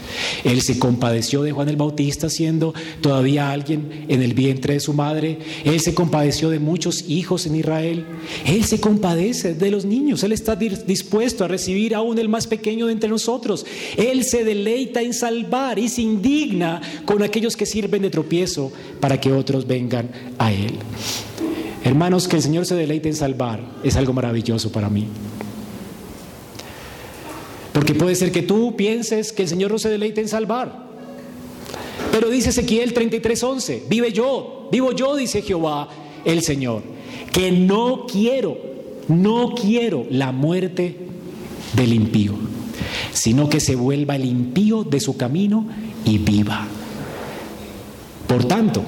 Él se compadeció de Juan el Bautista siendo todavía alguien en el vientre de su madre. Él se compadeció de muchos hijos en Israel. Él se compadece de los niños. Él está dispuesto a recibir aún el más pequeño de entre nosotros. Él se deleita en salvar y se indigna con aquellos que sirven de tropiezo para que otros vengan a Él. Hermanos, que el Señor se deleite en salvar es algo maravilloso para mí. Porque puede ser que tú pienses que el Señor no se deleite en salvar. Pero dice Ezequiel 33:11, vive yo, vivo yo, dice Jehová el Señor, que no quiero, no quiero la muerte del impío, sino que se vuelva el impío de su camino y viva. Por tanto,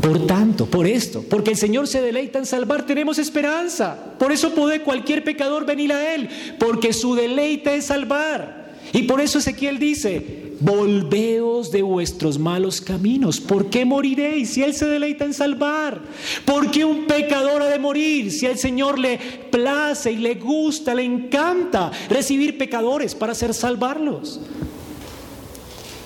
por tanto, por esto, porque el Señor se deleita en salvar, tenemos esperanza. Por eso puede cualquier pecador venir a Él, porque su deleite es salvar. Y por eso Ezequiel dice, volveos de vuestros malos caminos. ¿Por qué moriréis si Él se deleita en salvar? ¿Por qué un pecador ha de morir si al Señor le place y le gusta, le encanta recibir pecadores para hacer salvarlos?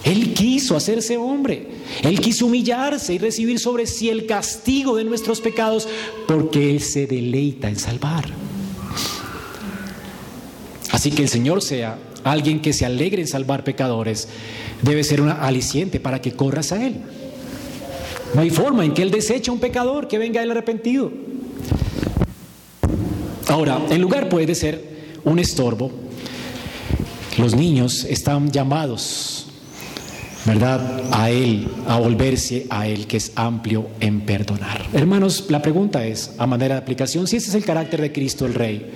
Él quiso hacerse hombre. Él quiso humillarse y recibir sobre sí el castigo de nuestros pecados porque Él se deleita en salvar. Así que el Señor sea alguien que se alegre en salvar pecadores, debe ser un aliciente para que corras a Él. No hay forma en que Él deseche a un pecador que venga el arrepentido. Ahora, en lugar puede ser un estorbo. Los niños están llamados ¿verdad? A Él, a volverse a Él, que es amplio en perdonar. Hermanos, la pregunta es, a manera de aplicación, si ese es el carácter de Cristo el Rey,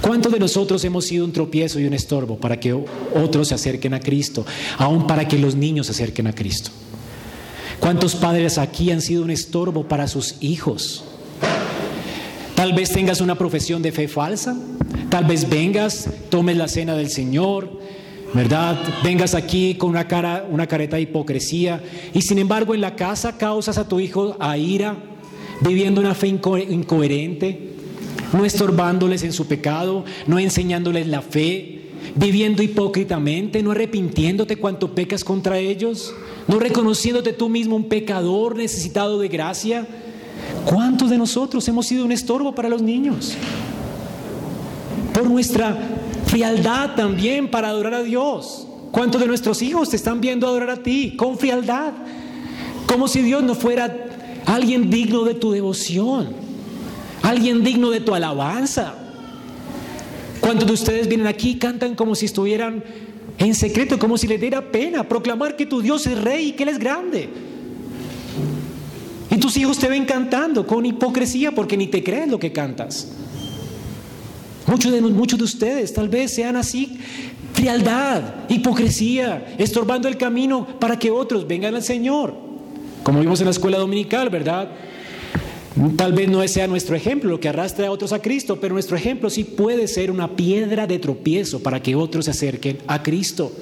¿cuántos de nosotros hemos sido un tropiezo y un estorbo para que otros se acerquen a Cristo, aún para que los niños se acerquen a Cristo? ¿Cuántos padres aquí han sido un estorbo para sus hijos? Tal vez tengas una profesión de fe falsa, tal vez vengas, tomes la cena del Señor, ¿verdad? Vengas aquí con una cara, una careta de hipocresía y sin embargo en la casa causas a tu hijo a ira, viviendo una fe incoherente, no estorbándoles en su pecado, no enseñándoles la fe, viviendo hipócritamente, no arrepintiéndote cuanto pecas contra ellos, no reconociéndote tú mismo un pecador necesitado de gracia. ¿Cuántos de nosotros hemos sido un estorbo para los niños? Por nuestra Frialdad también para adorar a Dios. ¿Cuántos de nuestros hijos te están viendo adorar a ti? Con frialdad. Como si Dios no fuera alguien digno de tu devoción. Alguien digno de tu alabanza. ¿Cuántos de ustedes vienen aquí y cantan como si estuvieran en secreto, como si les diera pena proclamar que tu Dios es rey y que Él es grande? Y tus hijos te ven cantando con hipocresía porque ni te crees lo que cantas. Muchos de, muchos de ustedes tal vez sean así, frialdad, hipocresía, estorbando el camino para que otros vengan al Señor. Como vimos en la escuela dominical, ¿verdad? Tal vez no sea nuestro ejemplo lo que arrastra a otros a Cristo, pero nuestro ejemplo sí puede ser una piedra de tropiezo para que otros se acerquen a Cristo.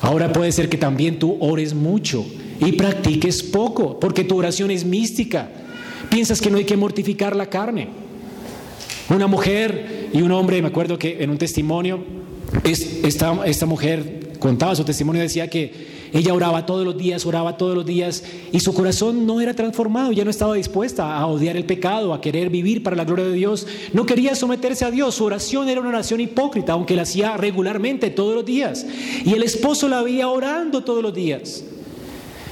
Ahora puede ser que también tú ores mucho y practiques poco, porque tu oración es mística. Piensas que no hay que mortificar la carne. Una mujer y un hombre, me acuerdo que en un testimonio, esta, esta mujer contaba su testimonio decía que ella oraba todos los días, oraba todos los días y su corazón no era transformado, ya no estaba dispuesta a odiar el pecado, a querer vivir para la gloria de Dios, no quería someterse a Dios, su oración era una oración hipócrita, aunque la hacía regularmente todos los días. Y el esposo la veía orando todos los días.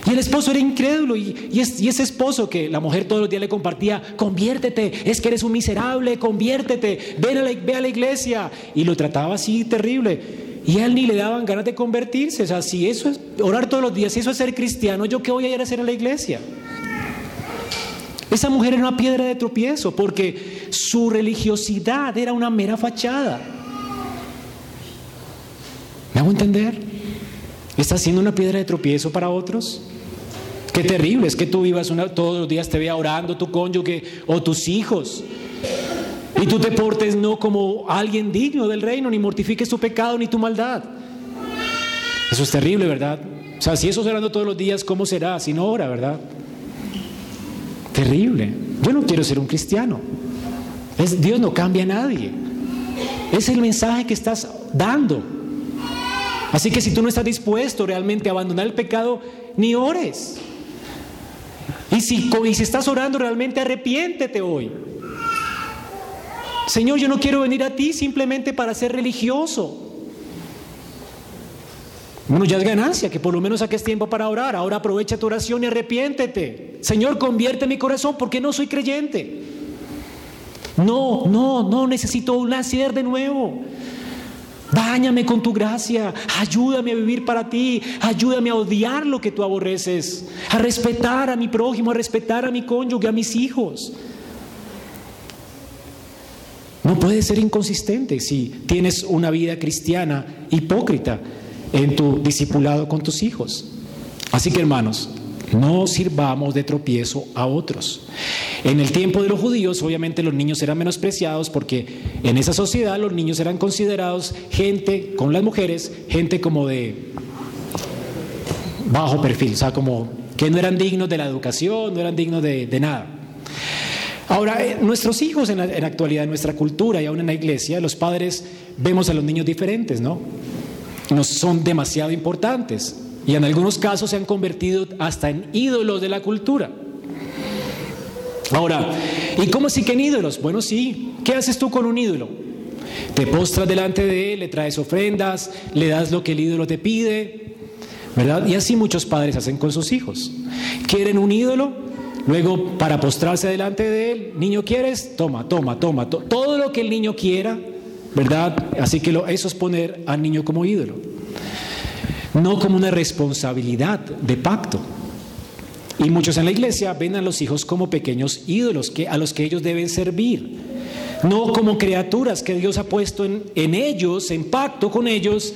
Y el esposo era incrédulo y, ese esposo que la mujer todos los días le compartía, conviértete, es que eres un miserable, conviértete, ven a la, ve a la iglesia. Y lo trataba así terrible. Y a él ni le daban ganas de convertirse. O sea, si eso es orar todos los días, si eso es ser cristiano, ¿yo qué voy a ir a hacer a la iglesia? Esa mujer era una piedra de tropiezo porque su religiosidad era una mera fachada. ¿Me hago entender? ¿Está siendo una piedra de tropiezo para otros? Qué terrible es que tú vivas todos los días te vea orando tu cónyuge o tus hijos. Y tú te portes no como alguien digno del reino, ni mortifiques tu pecado ni tu maldad. Eso es terrible, ¿verdad? O sea, si eso es orando todos los días, ¿cómo será si no ora, verdad? Terrible. Yo no quiero ser un cristiano. Dios no cambia a nadie. Es el mensaje que estás dando. Así que si tú no estás dispuesto realmente a abandonar el pecado, ni ores. Y si, y si estás orando realmente, arrepiéntete hoy. Señor, yo no quiero venir a ti simplemente para ser religioso. Bueno, ya es ganancia, que por lo menos saques tiempo para orar. Ahora aprovecha tu oración y arrepiéntete. Señor, convierte mi corazón porque no soy creyente. No, no, no necesito nacer de nuevo. Báñame con tu gracia, ayúdame a vivir para ti, ayúdame a odiar lo que tú aborreces, a respetar a mi prójimo, a respetar a mi cónyuge, a mis hijos. No puedes ser inconsistente si tienes una vida cristiana hipócrita en tu discipulado con tus hijos. Así que hermanos, no sirvamos de tropiezo a otros. En el tiempo de los judíos, obviamente los niños eran menospreciados porque en esa sociedad los niños eran considerados gente, con las mujeres, gente como de bajo perfil, o sea, como que no eran dignos de la educación, no eran dignos de, nada. Ahora, eh, nuestros hijos en la, en la actualidad, en nuestra cultura y aún en la iglesia, los padres vemos a los niños diferentes, ¿no? No son demasiado importantes y en algunos casos se han convertido hasta en ídolos de la cultura. Ahora, ¿y cómo sí que ídolos? Bueno, sí. ¿Qué haces tú con un ídolo? Te postras delante de él, le traes ofrendas, le das lo que el ídolo te pide, ¿verdad? Y así muchos padres hacen con sus hijos. Quieren un ídolo, luego para postrarse delante de él, niño quieres, toma, toma, toma, todo lo que el niño quiera, ¿verdad? Así que eso es poner al niño como ídolo, no como una responsabilidad de pacto. Y muchos en la iglesia ven a los hijos como pequeños ídolos que, a los que ellos deben servir, no como criaturas que Dios ha puesto en, en ellos, en pacto con ellos,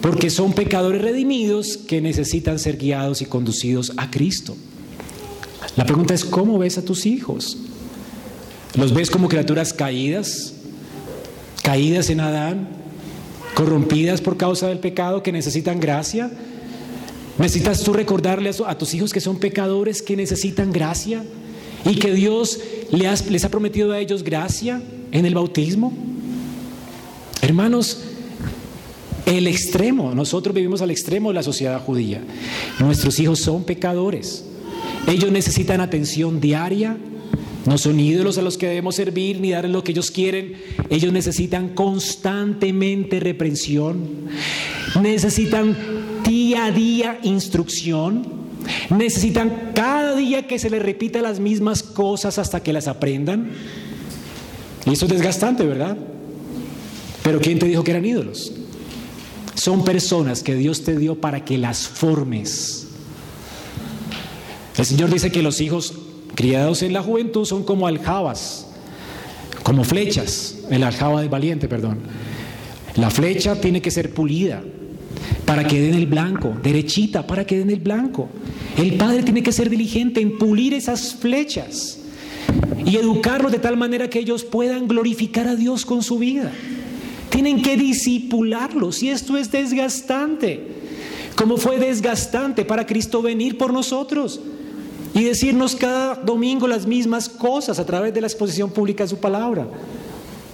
porque son pecadores redimidos que necesitan ser guiados y conducidos a Cristo. La pregunta es, ¿cómo ves a tus hijos? ¿Los ves como criaturas caídas, caídas en Adán, corrompidas por causa del pecado, que necesitan gracia? ¿Necesitas tú recordarle a, tus hijos que son pecadores, que necesitan gracia? Y que Dios les, ha prometido a ellos gracia en el bautismo. Hermanos, el extremo, nosotros vivimos al extremo de la sociedad judía. Nuestros hijos son pecadores. Ellos necesitan atención diaria, no son ídolos a los que debemos servir ni dar lo que ellos quieren. Ellos necesitan constantemente reprensión. Necesitan día a día instrucción. Necesitan cada día que se les repita las mismas cosas hasta que las aprendan. Y eso es desgastante, ¿verdad? Pero ¿quién te dijo que eran ídolos? Son personas que Dios te dio para que las formes. El Señor dice que los hijos criados en la juventud son como aljabas, como flechas, el aljaba de valiente, perdón. La flecha tiene que ser pulida para que den el blanco, derechita para que den el blanco. El padre tiene que ser diligente en pulir esas flechas y educarlos de tal manera que ellos puedan glorificar a Dios con su vida. Tienen que disipularlos y esto es desgastante, como fue desgastante para Cristo venir por nosotros y decirnos cada domingo las mismas cosas a través de la exposición pública de su palabra.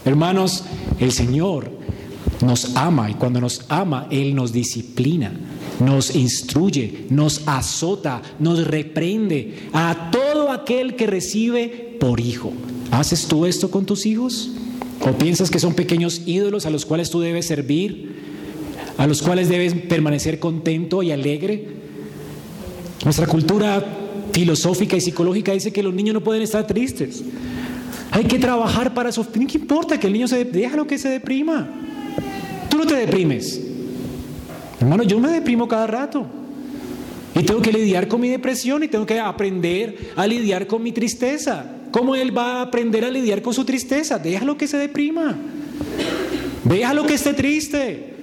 Hermanos, el Señor nos ama y cuando nos ama, Él nos disciplina, nos instruye, nos azota, nos reprende a todo aquel que recibe por hijo. ¿Haces tú esto con tus hijos? ¿O piensas que son pequeños ídolos a los cuales tú debes servir? ¿A los cuales debes permanecer contento y alegre? Nuestra cultura filosófica y psicológica dice que los niños no pueden estar tristes. Hay que trabajar para eso. ¿Qué importa que el niño se déjalo que se deprima? Tú no te deprimes. Hermano, yo me deprimo cada rato. Y tengo que lidiar con mi depresión y tengo que aprender a lidiar con mi tristeza. ¿Cómo él va a aprender a lidiar con su tristeza? Déjalo que se deprima. Déjalo que esté triste.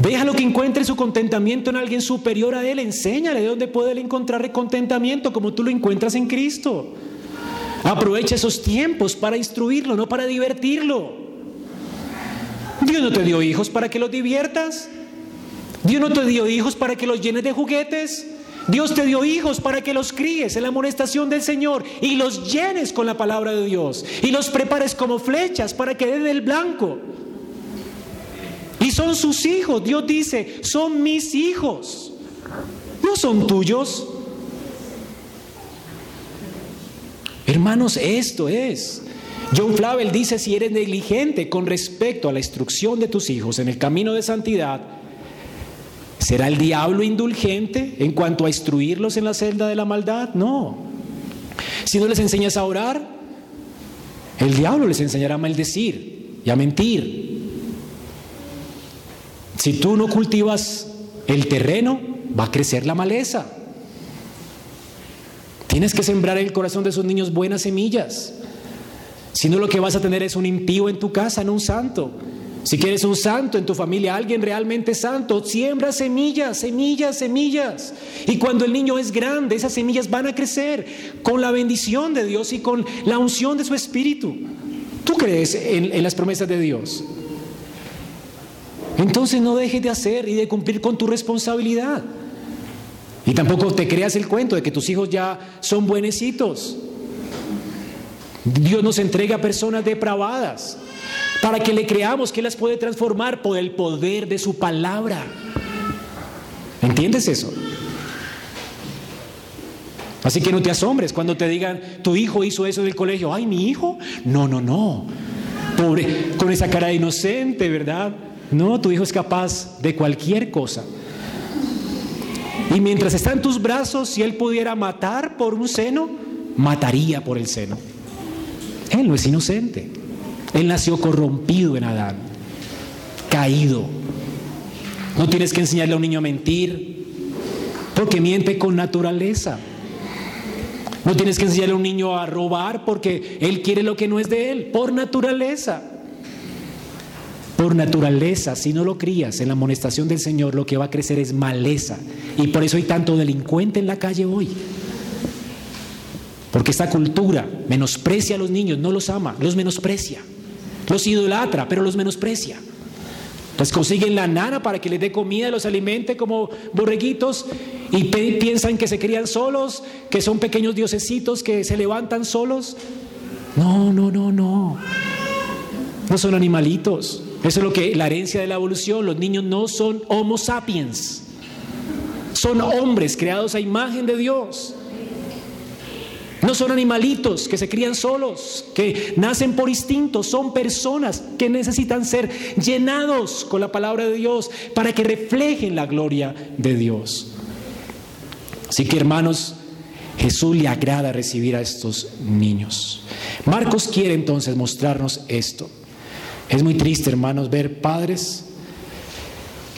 Déjalo que encuentre su contentamiento en alguien superior a él. Enséñale de dónde puede él encontrar contentamiento como tú lo encuentras en Cristo. Aprovecha esos tiempos para instruirlo, no para divertirlo. Dios no te dio hijos para que los diviertas. Dios no te dio hijos para que los llenes de juguetes. Dios te dio hijos para que los críes en la amonestación del Señor y los llenes con la palabra de Dios y los prepares como flechas para que den el blanco. Y son sus hijos. Dios dice, son mis hijos. No son tuyos. Hermanos, esto es. John Flavel dice, si eres negligente con respecto a la instrucción de tus hijos en el camino de santidad, ¿será el diablo indulgente en cuanto a instruirlos en la celda de la maldad? No. Si no les enseñas a orar, el diablo les enseñará a maldecir y a mentir. Si tú no cultivas el terreno, va a crecer la maleza. Tienes que sembrar en el corazón de esos niños buenas semillas. Si no, lo que vas a tener es un impío en tu casa, no un santo. Si quieres un santo en tu familia, alguien realmente santo, siembra semillas, semillas, semillas. Y cuando el niño es grande, esas semillas van a crecer con la bendición de Dios y con la unción de su espíritu. ¿Tú crees en, en las promesas de Dios? Entonces no dejes de hacer y de cumplir con tu responsabilidad. Y tampoco te creas el cuento de que tus hijos ya son buenecitos. Dios nos entrega personas depravadas para que le creamos que las puede transformar por el poder de su palabra. ¿Entiendes eso? Así que no te asombres cuando te digan, tu hijo hizo eso en el colegio. Ay, mi hijo. No, no, no. Pobre, con esa cara de inocente, ¿verdad? No, tu hijo es capaz de cualquier cosa. Y mientras está en tus brazos, si él pudiera matar por un seno, mataría por el seno. Él no es inocente. Él nació corrompido en Adán, caído. No tienes que enseñarle a un niño a mentir, porque miente con naturaleza. No tienes que enseñarle a un niño a robar porque él quiere lo que no es de él, por naturaleza. Por naturaleza, si no lo crías en la amonestación del Señor, lo que va a crecer es maleza. Y por eso hay tanto delincuente en la calle hoy. Porque esta cultura menosprecia a los niños, no los ama, los menosprecia. Los idolatra, pero los menosprecia. Entonces consiguen la nana para que les dé comida, los alimente como borreguitos y piensan que se crían solos, que son pequeños diosecitos que se levantan solos. No, no, no, no. No son animalitos. Eso es lo que la herencia de la evolución. Los niños no son homo sapiens. Son hombres creados a imagen de Dios. No son animalitos que se crían solos, que nacen por instinto, son personas que necesitan ser llenados con la palabra de Dios para que reflejen la gloria de Dios. Así que hermanos, Jesús le agrada recibir a estos niños. Marcos quiere entonces mostrarnos esto. Es muy triste, hermanos, ver padres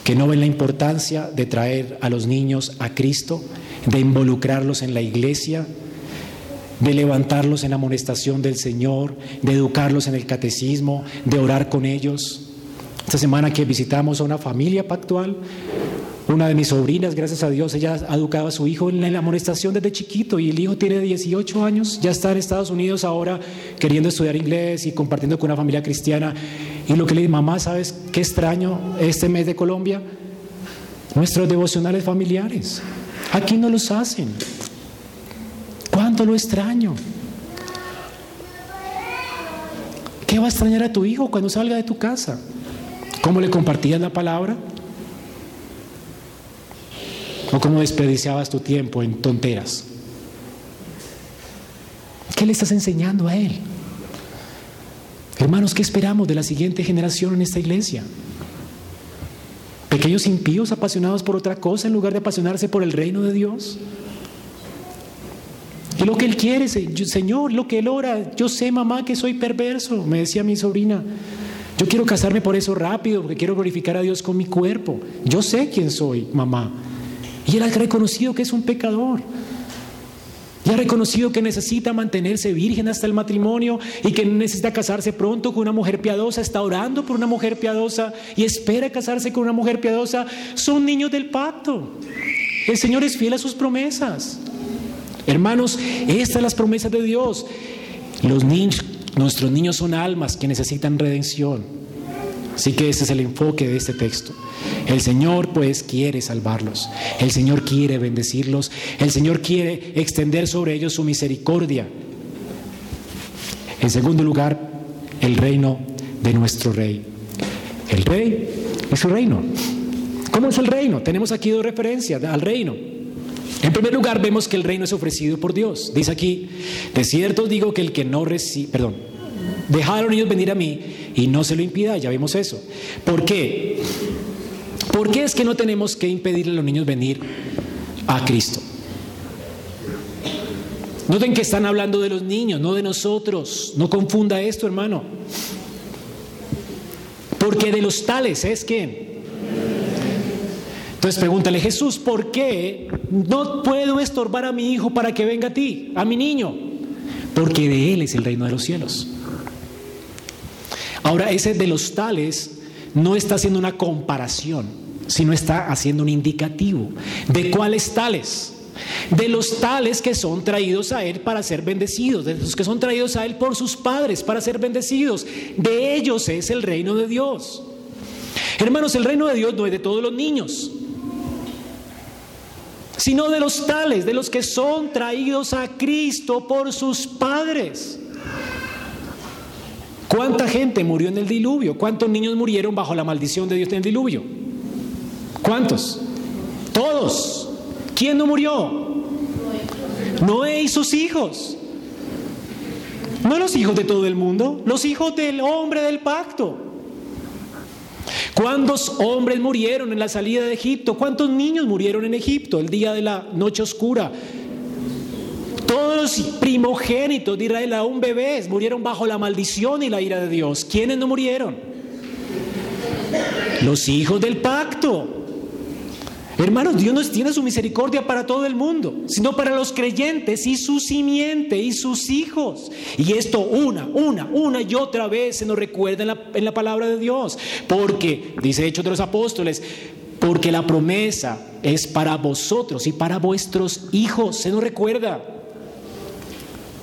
que no ven la importancia de traer a los niños a Cristo, de involucrarlos en la iglesia, de levantarlos en la amonestación del Señor, de educarlos en el catecismo, de orar con ellos. Esta semana que visitamos a una familia pactual, una de mis sobrinas, gracias a Dios, ella ha educado a su hijo en la amonestación desde chiquito y el hijo tiene 18 años, ya está en Estados Unidos ahora queriendo estudiar inglés y compartiendo con una familia cristiana. Y lo que le dice, mamá, ¿sabes qué extraño este mes de Colombia? Nuestros devocionales familiares. Aquí no los hacen. ¿Cuánto lo extraño? ¿Qué va a extrañar a tu hijo cuando salga de tu casa? ¿Cómo le compartías la palabra? ¿O cómo desperdiciabas tu tiempo en tonteras? ¿Qué le estás enseñando a él? Hermanos, ¿qué esperamos de la siguiente generación en esta iglesia? Pequeños impíos apasionados por otra cosa en lugar de apasionarse por el reino de Dios. Y lo que Él quiere, Señor, lo que Él ora, yo sé, mamá, que soy perverso, me decía mi sobrina. Yo quiero casarme por eso rápido, porque quiero glorificar a Dios con mi cuerpo. Yo sé quién soy, mamá. Y Él ha reconocido que es un pecador. Y ha reconocido que necesita mantenerse virgen hasta el matrimonio y que necesita casarse pronto con una mujer piadosa. Está orando por una mujer piadosa y espera casarse con una mujer piadosa. Son niños del pacto. El Señor es fiel a sus promesas. Hermanos, estas son las promesas de Dios. Los niños, nuestros niños son almas que necesitan redención. Así que ese es el enfoque de este texto. El Señor pues quiere salvarlos, el Señor quiere bendecirlos, el Señor quiere extender sobre ellos su misericordia. En segundo lugar, el reino de nuestro rey. El rey y su reino. ¿Cómo es el reino? Tenemos aquí dos referencias al reino. En primer lugar, vemos que el reino es ofrecido por Dios. Dice aquí, de cierto digo que el que no recibe, perdón, dejaron ellos venir a mí y no se lo impida, ya vimos eso. ¿Por qué? ¿Por qué es que no tenemos que impedirle a los niños venir a Cristo? Noten que están hablando de los niños, no de nosotros. No confunda esto, hermano. Porque de los tales es que... Entonces pregúntale, Jesús, ¿por qué no puedo estorbar a mi hijo para que venga a ti, a mi niño? Porque de él es el reino de los cielos. Ahora, ese de los tales no está haciendo una comparación, sino está haciendo un indicativo. ¿De cuáles tales? De los tales que son traídos a Él para ser bendecidos, de los que son traídos a Él por sus padres para ser bendecidos. De ellos es el reino de Dios. Hermanos, el reino de Dios no es de todos los niños, sino de los tales, de los que son traídos a Cristo por sus padres. ¿Cuánta gente murió en el diluvio? ¿Cuántos niños murieron bajo la maldición de Dios en el diluvio? ¿Cuántos? Todos. ¿Quién no murió? Noé y sus hijos. No los hijos de todo el mundo, los hijos del hombre del pacto. ¿Cuántos hombres murieron en la salida de Egipto? ¿Cuántos niños murieron en Egipto el día de la noche oscura? Todos los primogénitos de Israel, aún bebés, murieron bajo la maldición y la ira de Dios. ¿Quiénes no murieron? Los hijos del pacto. Hermanos, Dios no tiene su misericordia para todo el mundo, sino para los creyentes y su simiente y sus hijos. Y esto una, una, una y otra vez se nos recuerda en la palabra de Dios. Porque, dice Hechos de los Apóstoles, porque la promesa es para vosotros y para vuestros hijos. Se nos recuerda.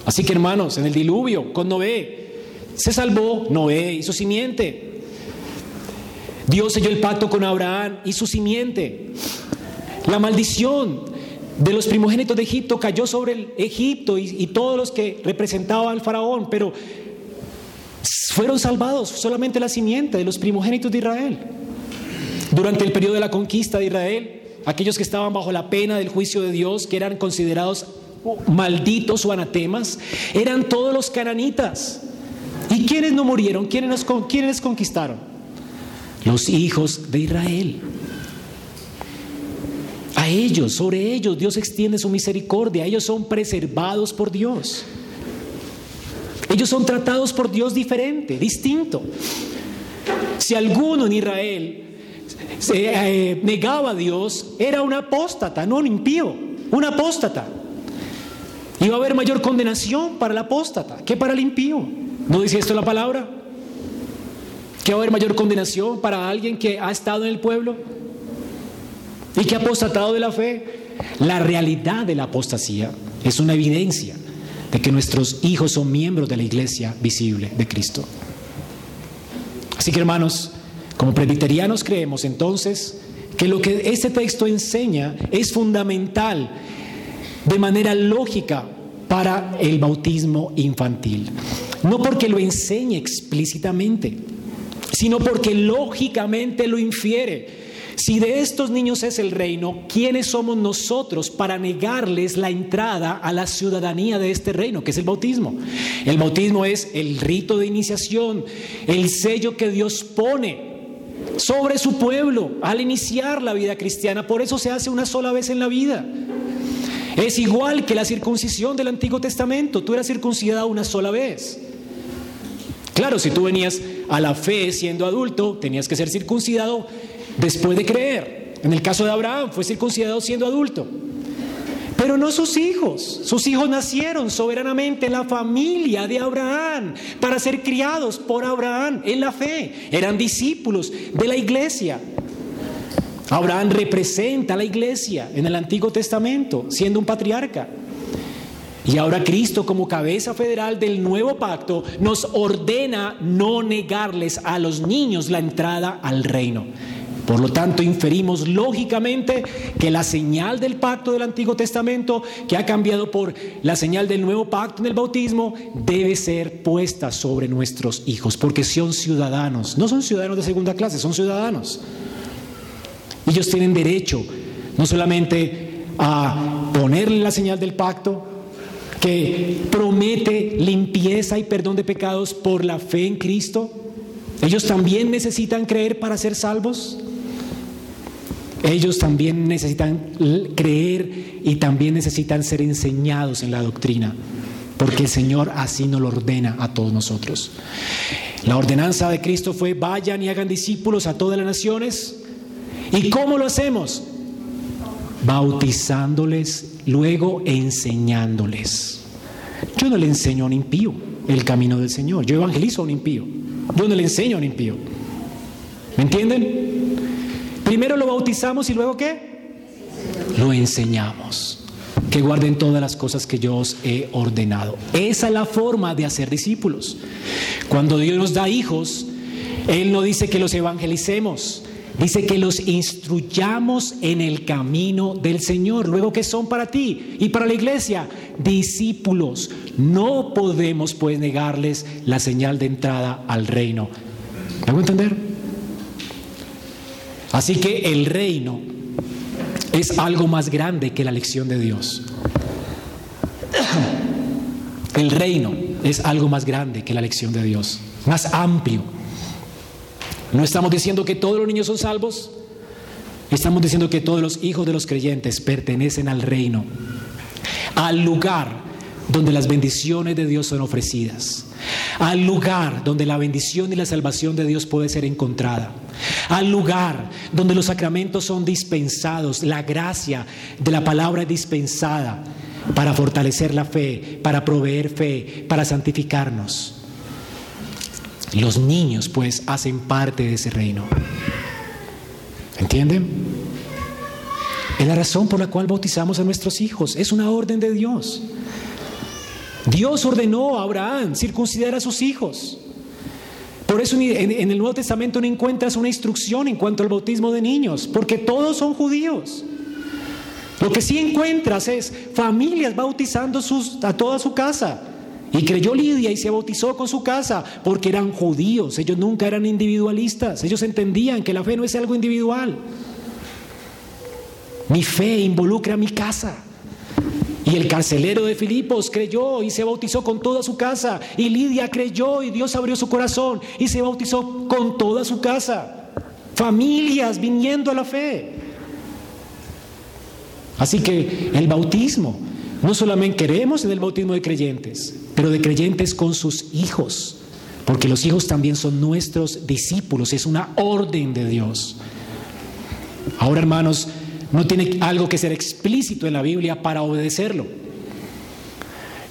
Así que hermanos, en el diluvio con Noé, se salvó Noé y su simiente. Dios selló el pacto con Abraham y su simiente. La maldición de los primogénitos de Egipto cayó sobre el Egipto y, y todos los que representaban al faraón, pero fueron salvados solamente la simiente de los primogénitos de Israel. Durante el periodo de la conquista de Israel, aquellos que estaban bajo la pena del juicio de Dios, que eran considerados malditos o anatemas, eran todos los cananitas. ¿Y quiénes no murieron? ¿Quiénes, quiénes conquistaron? Los hijos de Israel. A ellos, sobre ellos, Dios extiende su misericordia. Ellos son preservados por Dios. Ellos son tratados por Dios diferente, distinto. Si alguno en Israel se, eh, negaba a Dios, era un apóstata, no un impío, un apóstata. Iba a haber mayor condenación para el apóstata que para el impío. ¿No dice esto la palabra? Que va a haber mayor condenación para alguien que ha estado en el pueblo y que ha apostatado de la fe. La realidad de la apostasía es una evidencia de que nuestros hijos son miembros de la iglesia visible de Cristo. Así que hermanos, como presbiterianos creemos entonces que lo que este texto enseña es fundamental de manera lógica para el bautismo infantil. No porque lo enseñe explícitamente, sino porque lógicamente lo infiere. Si de estos niños es el reino, ¿quiénes somos nosotros para negarles la entrada a la ciudadanía de este reino, que es el bautismo? El bautismo es el rito de iniciación, el sello que Dios pone sobre su pueblo al iniciar la vida cristiana. Por eso se hace una sola vez en la vida. Es igual que la circuncisión del Antiguo Testamento. Tú eras circuncidado una sola vez. Claro, si tú venías a la fe siendo adulto, tenías que ser circuncidado después de creer. En el caso de Abraham, fue circuncidado siendo adulto. Pero no sus hijos. Sus hijos nacieron soberanamente en la familia de Abraham para ser criados por Abraham en la fe. Eran discípulos de la iglesia. Abraham representa a la iglesia en el Antiguo Testamento, siendo un patriarca. Y ahora Cristo como cabeza federal del nuevo pacto nos ordena no negarles a los niños la entrada al reino. Por lo tanto, inferimos lógicamente que la señal del pacto del Antiguo Testamento, que ha cambiado por la señal del nuevo pacto en el bautismo, debe ser puesta sobre nuestros hijos, porque son ciudadanos, no son ciudadanos de segunda clase, son ciudadanos. Ellos tienen derecho no solamente a ponerle la señal del pacto, que promete limpieza y perdón de pecados por la fe en Cristo, ellos también necesitan creer para ser salvos. Ellos también necesitan creer y también necesitan ser enseñados en la doctrina, porque el Señor así nos lo ordena a todos nosotros. La ordenanza de Cristo fue, vayan y hagan discípulos a todas las naciones. ¿Y cómo lo hacemos? Bautizándoles, luego enseñándoles. Yo no le enseño a un impío el camino del Señor, yo evangelizo a un impío, yo no le enseño a un impío. ¿Me entienden? Primero lo bautizamos y luego qué? Lo enseñamos. Que guarden todas las cosas que yo os he ordenado. Esa es la forma de hacer discípulos. Cuando Dios nos da hijos, Él no dice que los evangelicemos, dice que los instruyamos en el camino del Señor. Luego, ¿qué son para ti y para la iglesia? Discípulos. No podemos pues negarles la señal de entrada al reino. ¿Me hago entender? Así que el reino es algo más grande que la lección de Dios. El reino es algo más grande que la lección de Dios, más amplio. No estamos diciendo que todos los niños son salvos, estamos diciendo que todos los hijos de los creyentes pertenecen al reino, al lugar donde las bendiciones de Dios son ofrecidas, al lugar donde la bendición y la salvación de Dios puede ser encontrada, al lugar donde los sacramentos son dispensados, la gracia de la palabra es dispensada para fortalecer la fe, para proveer fe, para santificarnos. Los niños pues hacen parte de ese reino. ¿Entienden? Es la razón por la cual bautizamos a nuestros hijos. Es una orden de Dios. Dios ordenó a Abraham circuncidar a sus hijos. Por eso en, el Nuevo Testamento no encuentras una instrucción en cuanto al bautismo de niños, porque todos son judíos. Lo que sí encuentras es familias bautizando a toda su casa. Y creyó Lidia y se bautizó con su casa porque eran judíos, ellos nunca eran individualistas, ellos entendían que la fe no es algo individual. Mi fe involucra mi casa. Y el carcelero de Filipos creyó y se bautizó con toda su casa. Y Lidia creyó y Dios abrió su corazón y se bautizó con toda su casa. Familias viniendo a la fe. Así que el bautismo, no solamente queremos en el bautismo de creyentes, pero de creyentes con sus hijos. Porque los hijos también son nuestros discípulos, es una orden de Dios. Ahora, hermanos, no tiene algo que ser explícito en la Biblia para obedecerlo.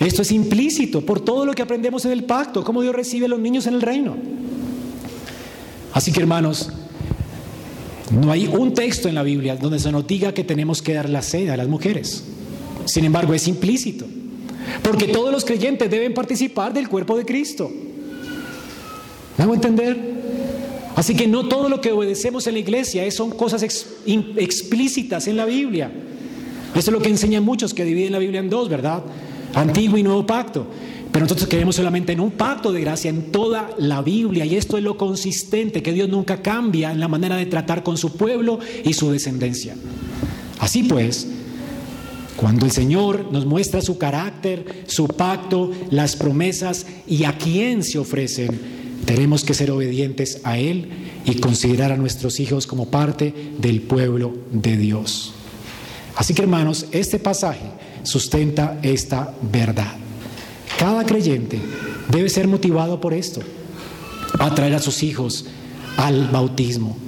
Esto es implícito por todo lo que aprendemos en el pacto, cómo Dios recibe a los niños en el reino. Así que hermanos, no hay un texto en la Biblia donde se nos diga que tenemos que dar la sed a las mujeres. Sin embargo, es implícito, porque todos los creyentes deben participar del cuerpo de Cristo. ¿Me hago entender? Así que no todo lo que obedecemos en la iglesia son cosas explícitas en la Biblia. Eso es lo que enseñan muchos que dividen la Biblia en dos, ¿verdad? Antiguo y nuevo pacto. Pero nosotros creemos solamente en un pacto de gracia en toda la Biblia y esto es lo consistente, que Dios nunca cambia en la manera de tratar con su pueblo y su descendencia. Así pues, cuando el Señor nos muestra su carácter, su pacto, las promesas y a quién se ofrecen, tenemos que ser obedientes a Él y considerar a nuestros hijos como parte del pueblo de Dios. Así que hermanos, este pasaje sustenta esta verdad. Cada creyente debe ser motivado por esto, a traer a sus hijos al bautismo.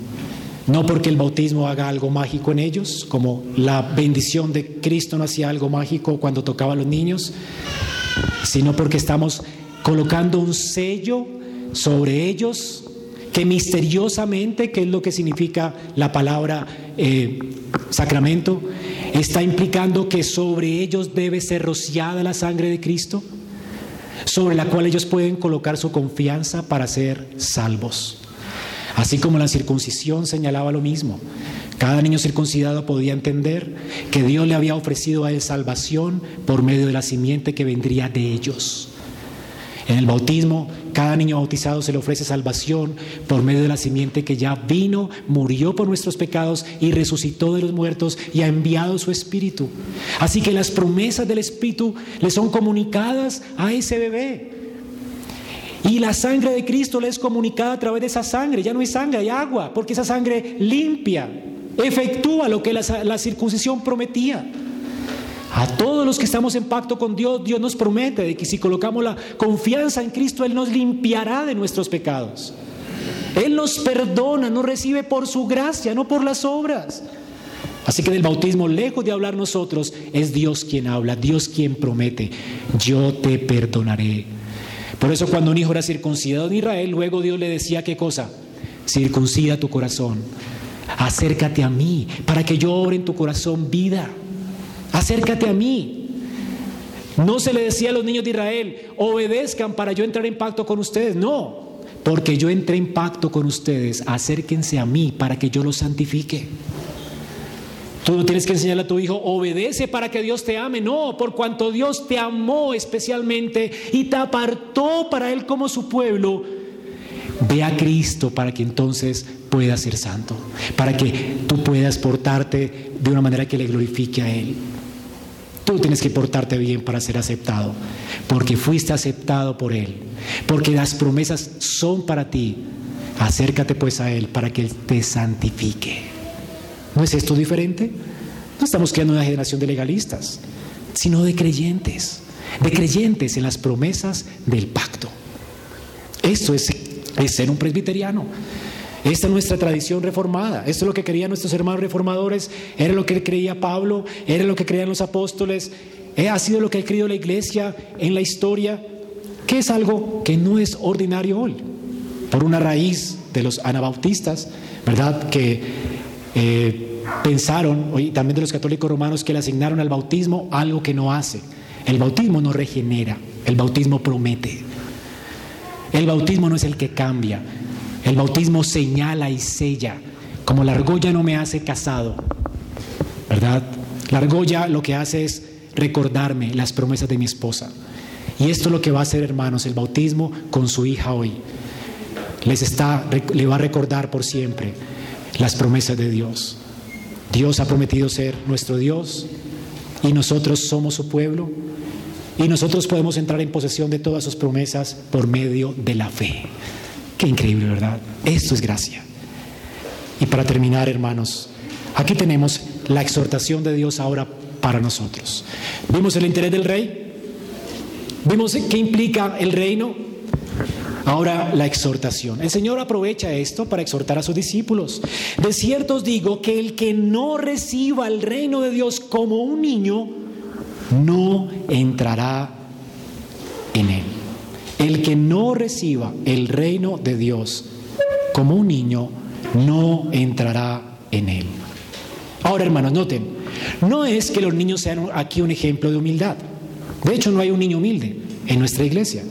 No porque el bautismo haga algo mágico en ellos, como la bendición de Cristo no hacía algo mágico cuando tocaba a los niños, sino porque estamos colocando un sello sobre ellos, que misteriosamente, que es lo que significa la palabra eh, sacramento, está implicando que sobre ellos debe ser rociada la sangre de Cristo, sobre la cual ellos pueden colocar su confianza para ser salvos. Así como la circuncisión señalaba lo mismo. Cada niño circuncidado podía entender que Dios le había ofrecido a él salvación por medio de la simiente que vendría de ellos. En el bautismo, cada niño bautizado se le ofrece salvación por medio de la simiente que ya vino, murió por nuestros pecados y resucitó de los muertos y ha enviado su espíritu. Así que las promesas del espíritu le son comunicadas a ese bebé. Y la sangre de Cristo le es comunicada a través de esa sangre. Ya no hay sangre, hay agua, porque esa sangre limpia, efectúa lo que la, circuncisión prometía. A todos los que estamos en pacto con Dios, Dios nos promete de que si colocamos la confianza en Cristo, Él nos limpiará de nuestros pecados. Él nos perdona, nos recibe por su gracia, no por las obras. Así que del bautismo, lejos de hablar nosotros, es Dios quien habla, Dios quien promete, yo te perdonaré. Por eso cuando un hijo era circuncidado en Israel, luego Dios le decía qué cosa, circuncida tu corazón, acércate a mí para que yo obre en tu corazón vida acércate a mí. No se le decía a los niños de Israel, obedezcan para yo entrar en pacto con ustedes. No, porque yo entré en pacto con ustedes, acérquense a mí para que yo los santifique. Tú no tienes que enseñarle a tu hijo, obedece para que Dios te ame. No, por cuanto Dios te amó especialmente y te apartó para Él como su pueblo, ve a Cristo para que entonces puedas ser santo, para que tú puedas portarte de una manera que le glorifique a Él. Tú tienes que portarte bien para ser aceptado, porque fuiste aceptado por Él, porque las promesas son para ti. Acércate pues a Él para que Él te santifique. ¿No es esto diferente? No estamos creando una generación de legalistas, sino de creyentes, de creyentes en las promesas del pacto. Esto es, es ser un presbiteriano. Esta es nuestra tradición reformada. Esto es lo que querían nuestros hermanos reformadores. Era lo que creía Pablo. Era lo que creían los apóstoles. Eh, ha sido lo que ha creído la iglesia en la historia. Que es algo que no es ordinario hoy. Por una raíz de los anabautistas, ¿verdad? Que eh, pensaron, y también de los católicos romanos, que le asignaron al bautismo algo que no hace. El bautismo no regenera. El bautismo promete. El bautismo no es el que cambia. El bautismo señala y sella, como la argolla no me hace casado, ¿verdad? La argolla lo que hace es recordarme las promesas de mi esposa. Y esto es lo que va a hacer, hermanos, el bautismo con su hija hoy. Les está, le va a recordar por siempre las promesas de Dios. Dios ha prometido ser nuestro Dios y nosotros somos su pueblo y nosotros podemos entrar en posesión de todas sus promesas por medio de la fe. Qué increíble, ¿verdad? Esto es gracia. Y para terminar, hermanos, aquí tenemos la exhortación de Dios ahora para nosotros. ¿Vimos el interés del rey? ¿Vimos qué implica el reino? Ahora la exhortación. El Señor aprovecha esto para exhortar a sus discípulos. De cierto os digo que el que no reciba el reino de Dios como un niño, no entrará en él. El que no reciba el reino de Dios como un niño, no entrará en él. Ahora, hermanos, noten, no es que los niños sean aquí un ejemplo de humildad. De hecho, no hay un niño humilde en nuestra iglesia.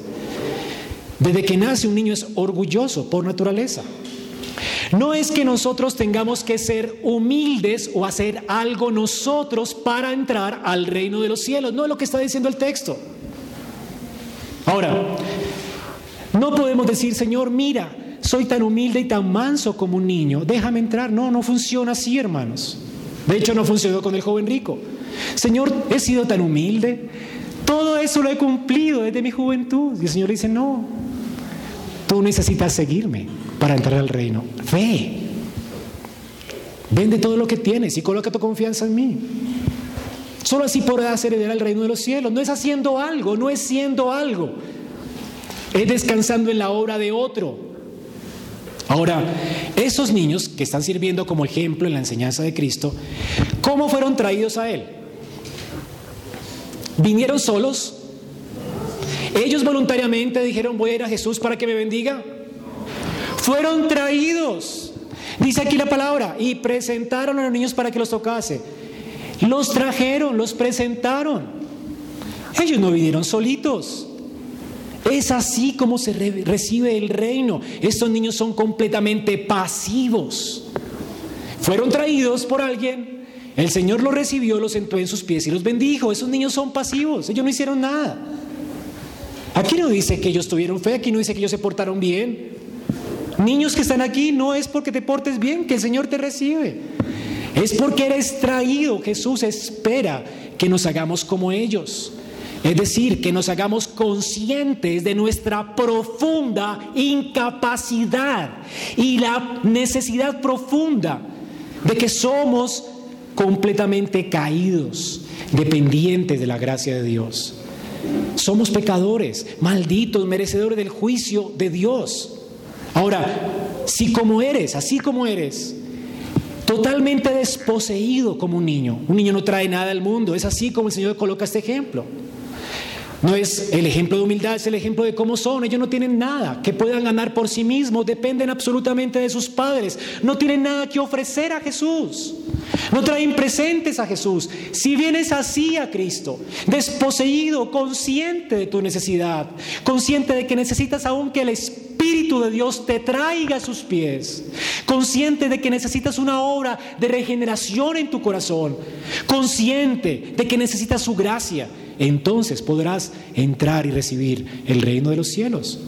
Desde que nace un niño es orgulloso por naturaleza. No es que nosotros tengamos que ser humildes o hacer algo nosotros para entrar al reino de los cielos. No es lo que está diciendo el texto. Ahora, no podemos decir, Señor, mira, soy tan humilde y tan manso como un niño, déjame entrar. No, no funciona así, hermanos. De hecho, no funcionó con el joven rico. Señor, he sido tan humilde, todo eso lo he cumplido desde mi juventud. Y el Señor dice, no, tú necesitas seguirme para entrar al reino. Fe. Vende todo lo que tienes y coloca tu confianza en mí. Solo así podrás heredar el reino de los cielos. No es haciendo algo, no es siendo algo. Es descansando en la obra de otro. Ahora, esos niños que están sirviendo como ejemplo en la enseñanza de Cristo, ¿cómo fueron traídos a Él? ¿Vinieron solos? ¿Ellos voluntariamente dijeron voy a ir a Jesús para que me bendiga? Fueron traídos. Dice aquí la palabra, y presentaron a los niños para que los tocase. Los trajeron, los presentaron. Ellos no vinieron solitos. Es así como se recibe el reino. Estos niños son completamente pasivos. Fueron traídos por alguien, el Señor los recibió, los sentó en sus pies y los bendijo. Esos niños son pasivos, ellos no hicieron nada. Aquí no dice que ellos tuvieron fe, aquí no dice que ellos se portaron bien. Niños que están aquí no es porque te portes bien que el Señor te recibe. Es porque eres traído. Jesús espera que nos hagamos como ellos. Es decir, que nos hagamos conscientes de nuestra profunda incapacidad y la necesidad profunda de que somos completamente caídos, dependientes de la gracia de Dios. Somos pecadores, malditos, merecedores del juicio de Dios. Ahora, si como eres, así como eres, totalmente desposeído como un niño, un niño no trae nada al mundo, es así como el Señor coloca este ejemplo. No es el ejemplo de humildad, es el ejemplo de cómo son. Ellos no tienen nada que puedan ganar por sí mismos, dependen absolutamente de sus padres. No tienen nada que ofrecer a Jesús. No traen presentes a Jesús. Si vienes así a Cristo, desposeído, consciente de tu necesidad, consciente de que necesitas aún que el Espíritu de Dios te traiga a sus pies, consciente de que necesitas una obra de regeneración en tu corazón, consciente de que necesitas su gracia entonces podrás entrar y recibir el reino de los cielos.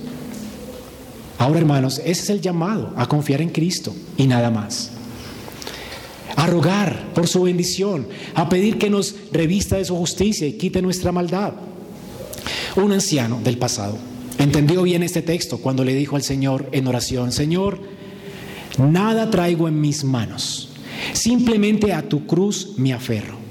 Ahora, hermanos, ese es el llamado, a confiar en Cristo y nada más. A rogar por su bendición, a pedir que nos revista de su justicia y quite nuestra maldad. Un anciano del pasado entendió bien este texto cuando le dijo al Señor en oración, Señor, nada traigo en mis manos, simplemente a tu cruz me aferro.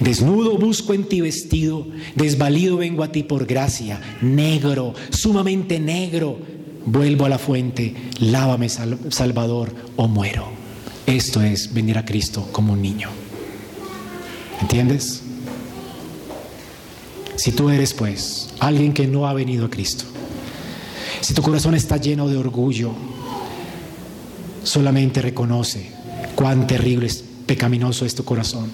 Desnudo busco en ti vestido, desvalido vengo a ti por gracia, negro, sumamente negro. Vuelvo a la fuente, lávame Salvador o muero. Esto es venir a Cristo como un niño. ¿Entiendes? Si tú eres pues alguien que no ha venido a Cristo, si tu corazón está lleno de orgullo, solamente reconoce cuán terrible, es, pecaminoso es tu corazón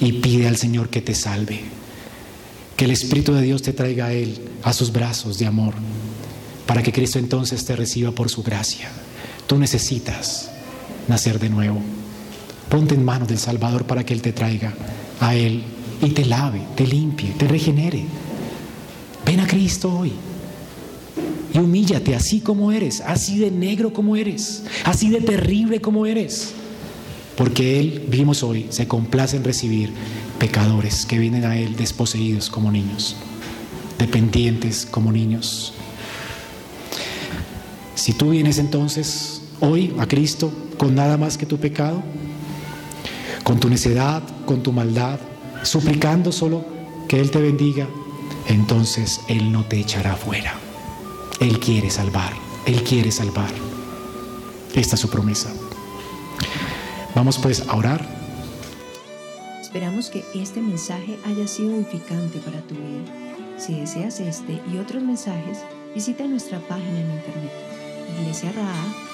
y pide al Señor que te salve. Que el Espíritu de Dios te traiga a Él, a sus brazos de amor, para que Cristo entonces te reciba por su gracia. Tú necesitas nacer de nuevo. Ponte en manos del Salvador para que Él te traiga a Él y te lave, te limpie, te regenere. Ven a Cristo hoy y humíllate así como eres, así de negro como eres, así de terrible como eres. Porque Él, vimos hoy, se complace en recibir pecadores que vienen a Él desposeídos como niños, dependientes como niños. Si tú vienes entonces hoy a Cristo con nada más que tu pecado, con tu necedad, con tu maldad, suplicando solo que Él te bendiga, entonces Él no te echará fuera. Él quiere salvar, Él quiere salvar. Esta es su promesa. Vamos pues a orar. Esperamos que este mensaje haya sido edificante para tu vida. Si deseas este y otros mensajes, visita nuestra página en internet iglesiaraa.org.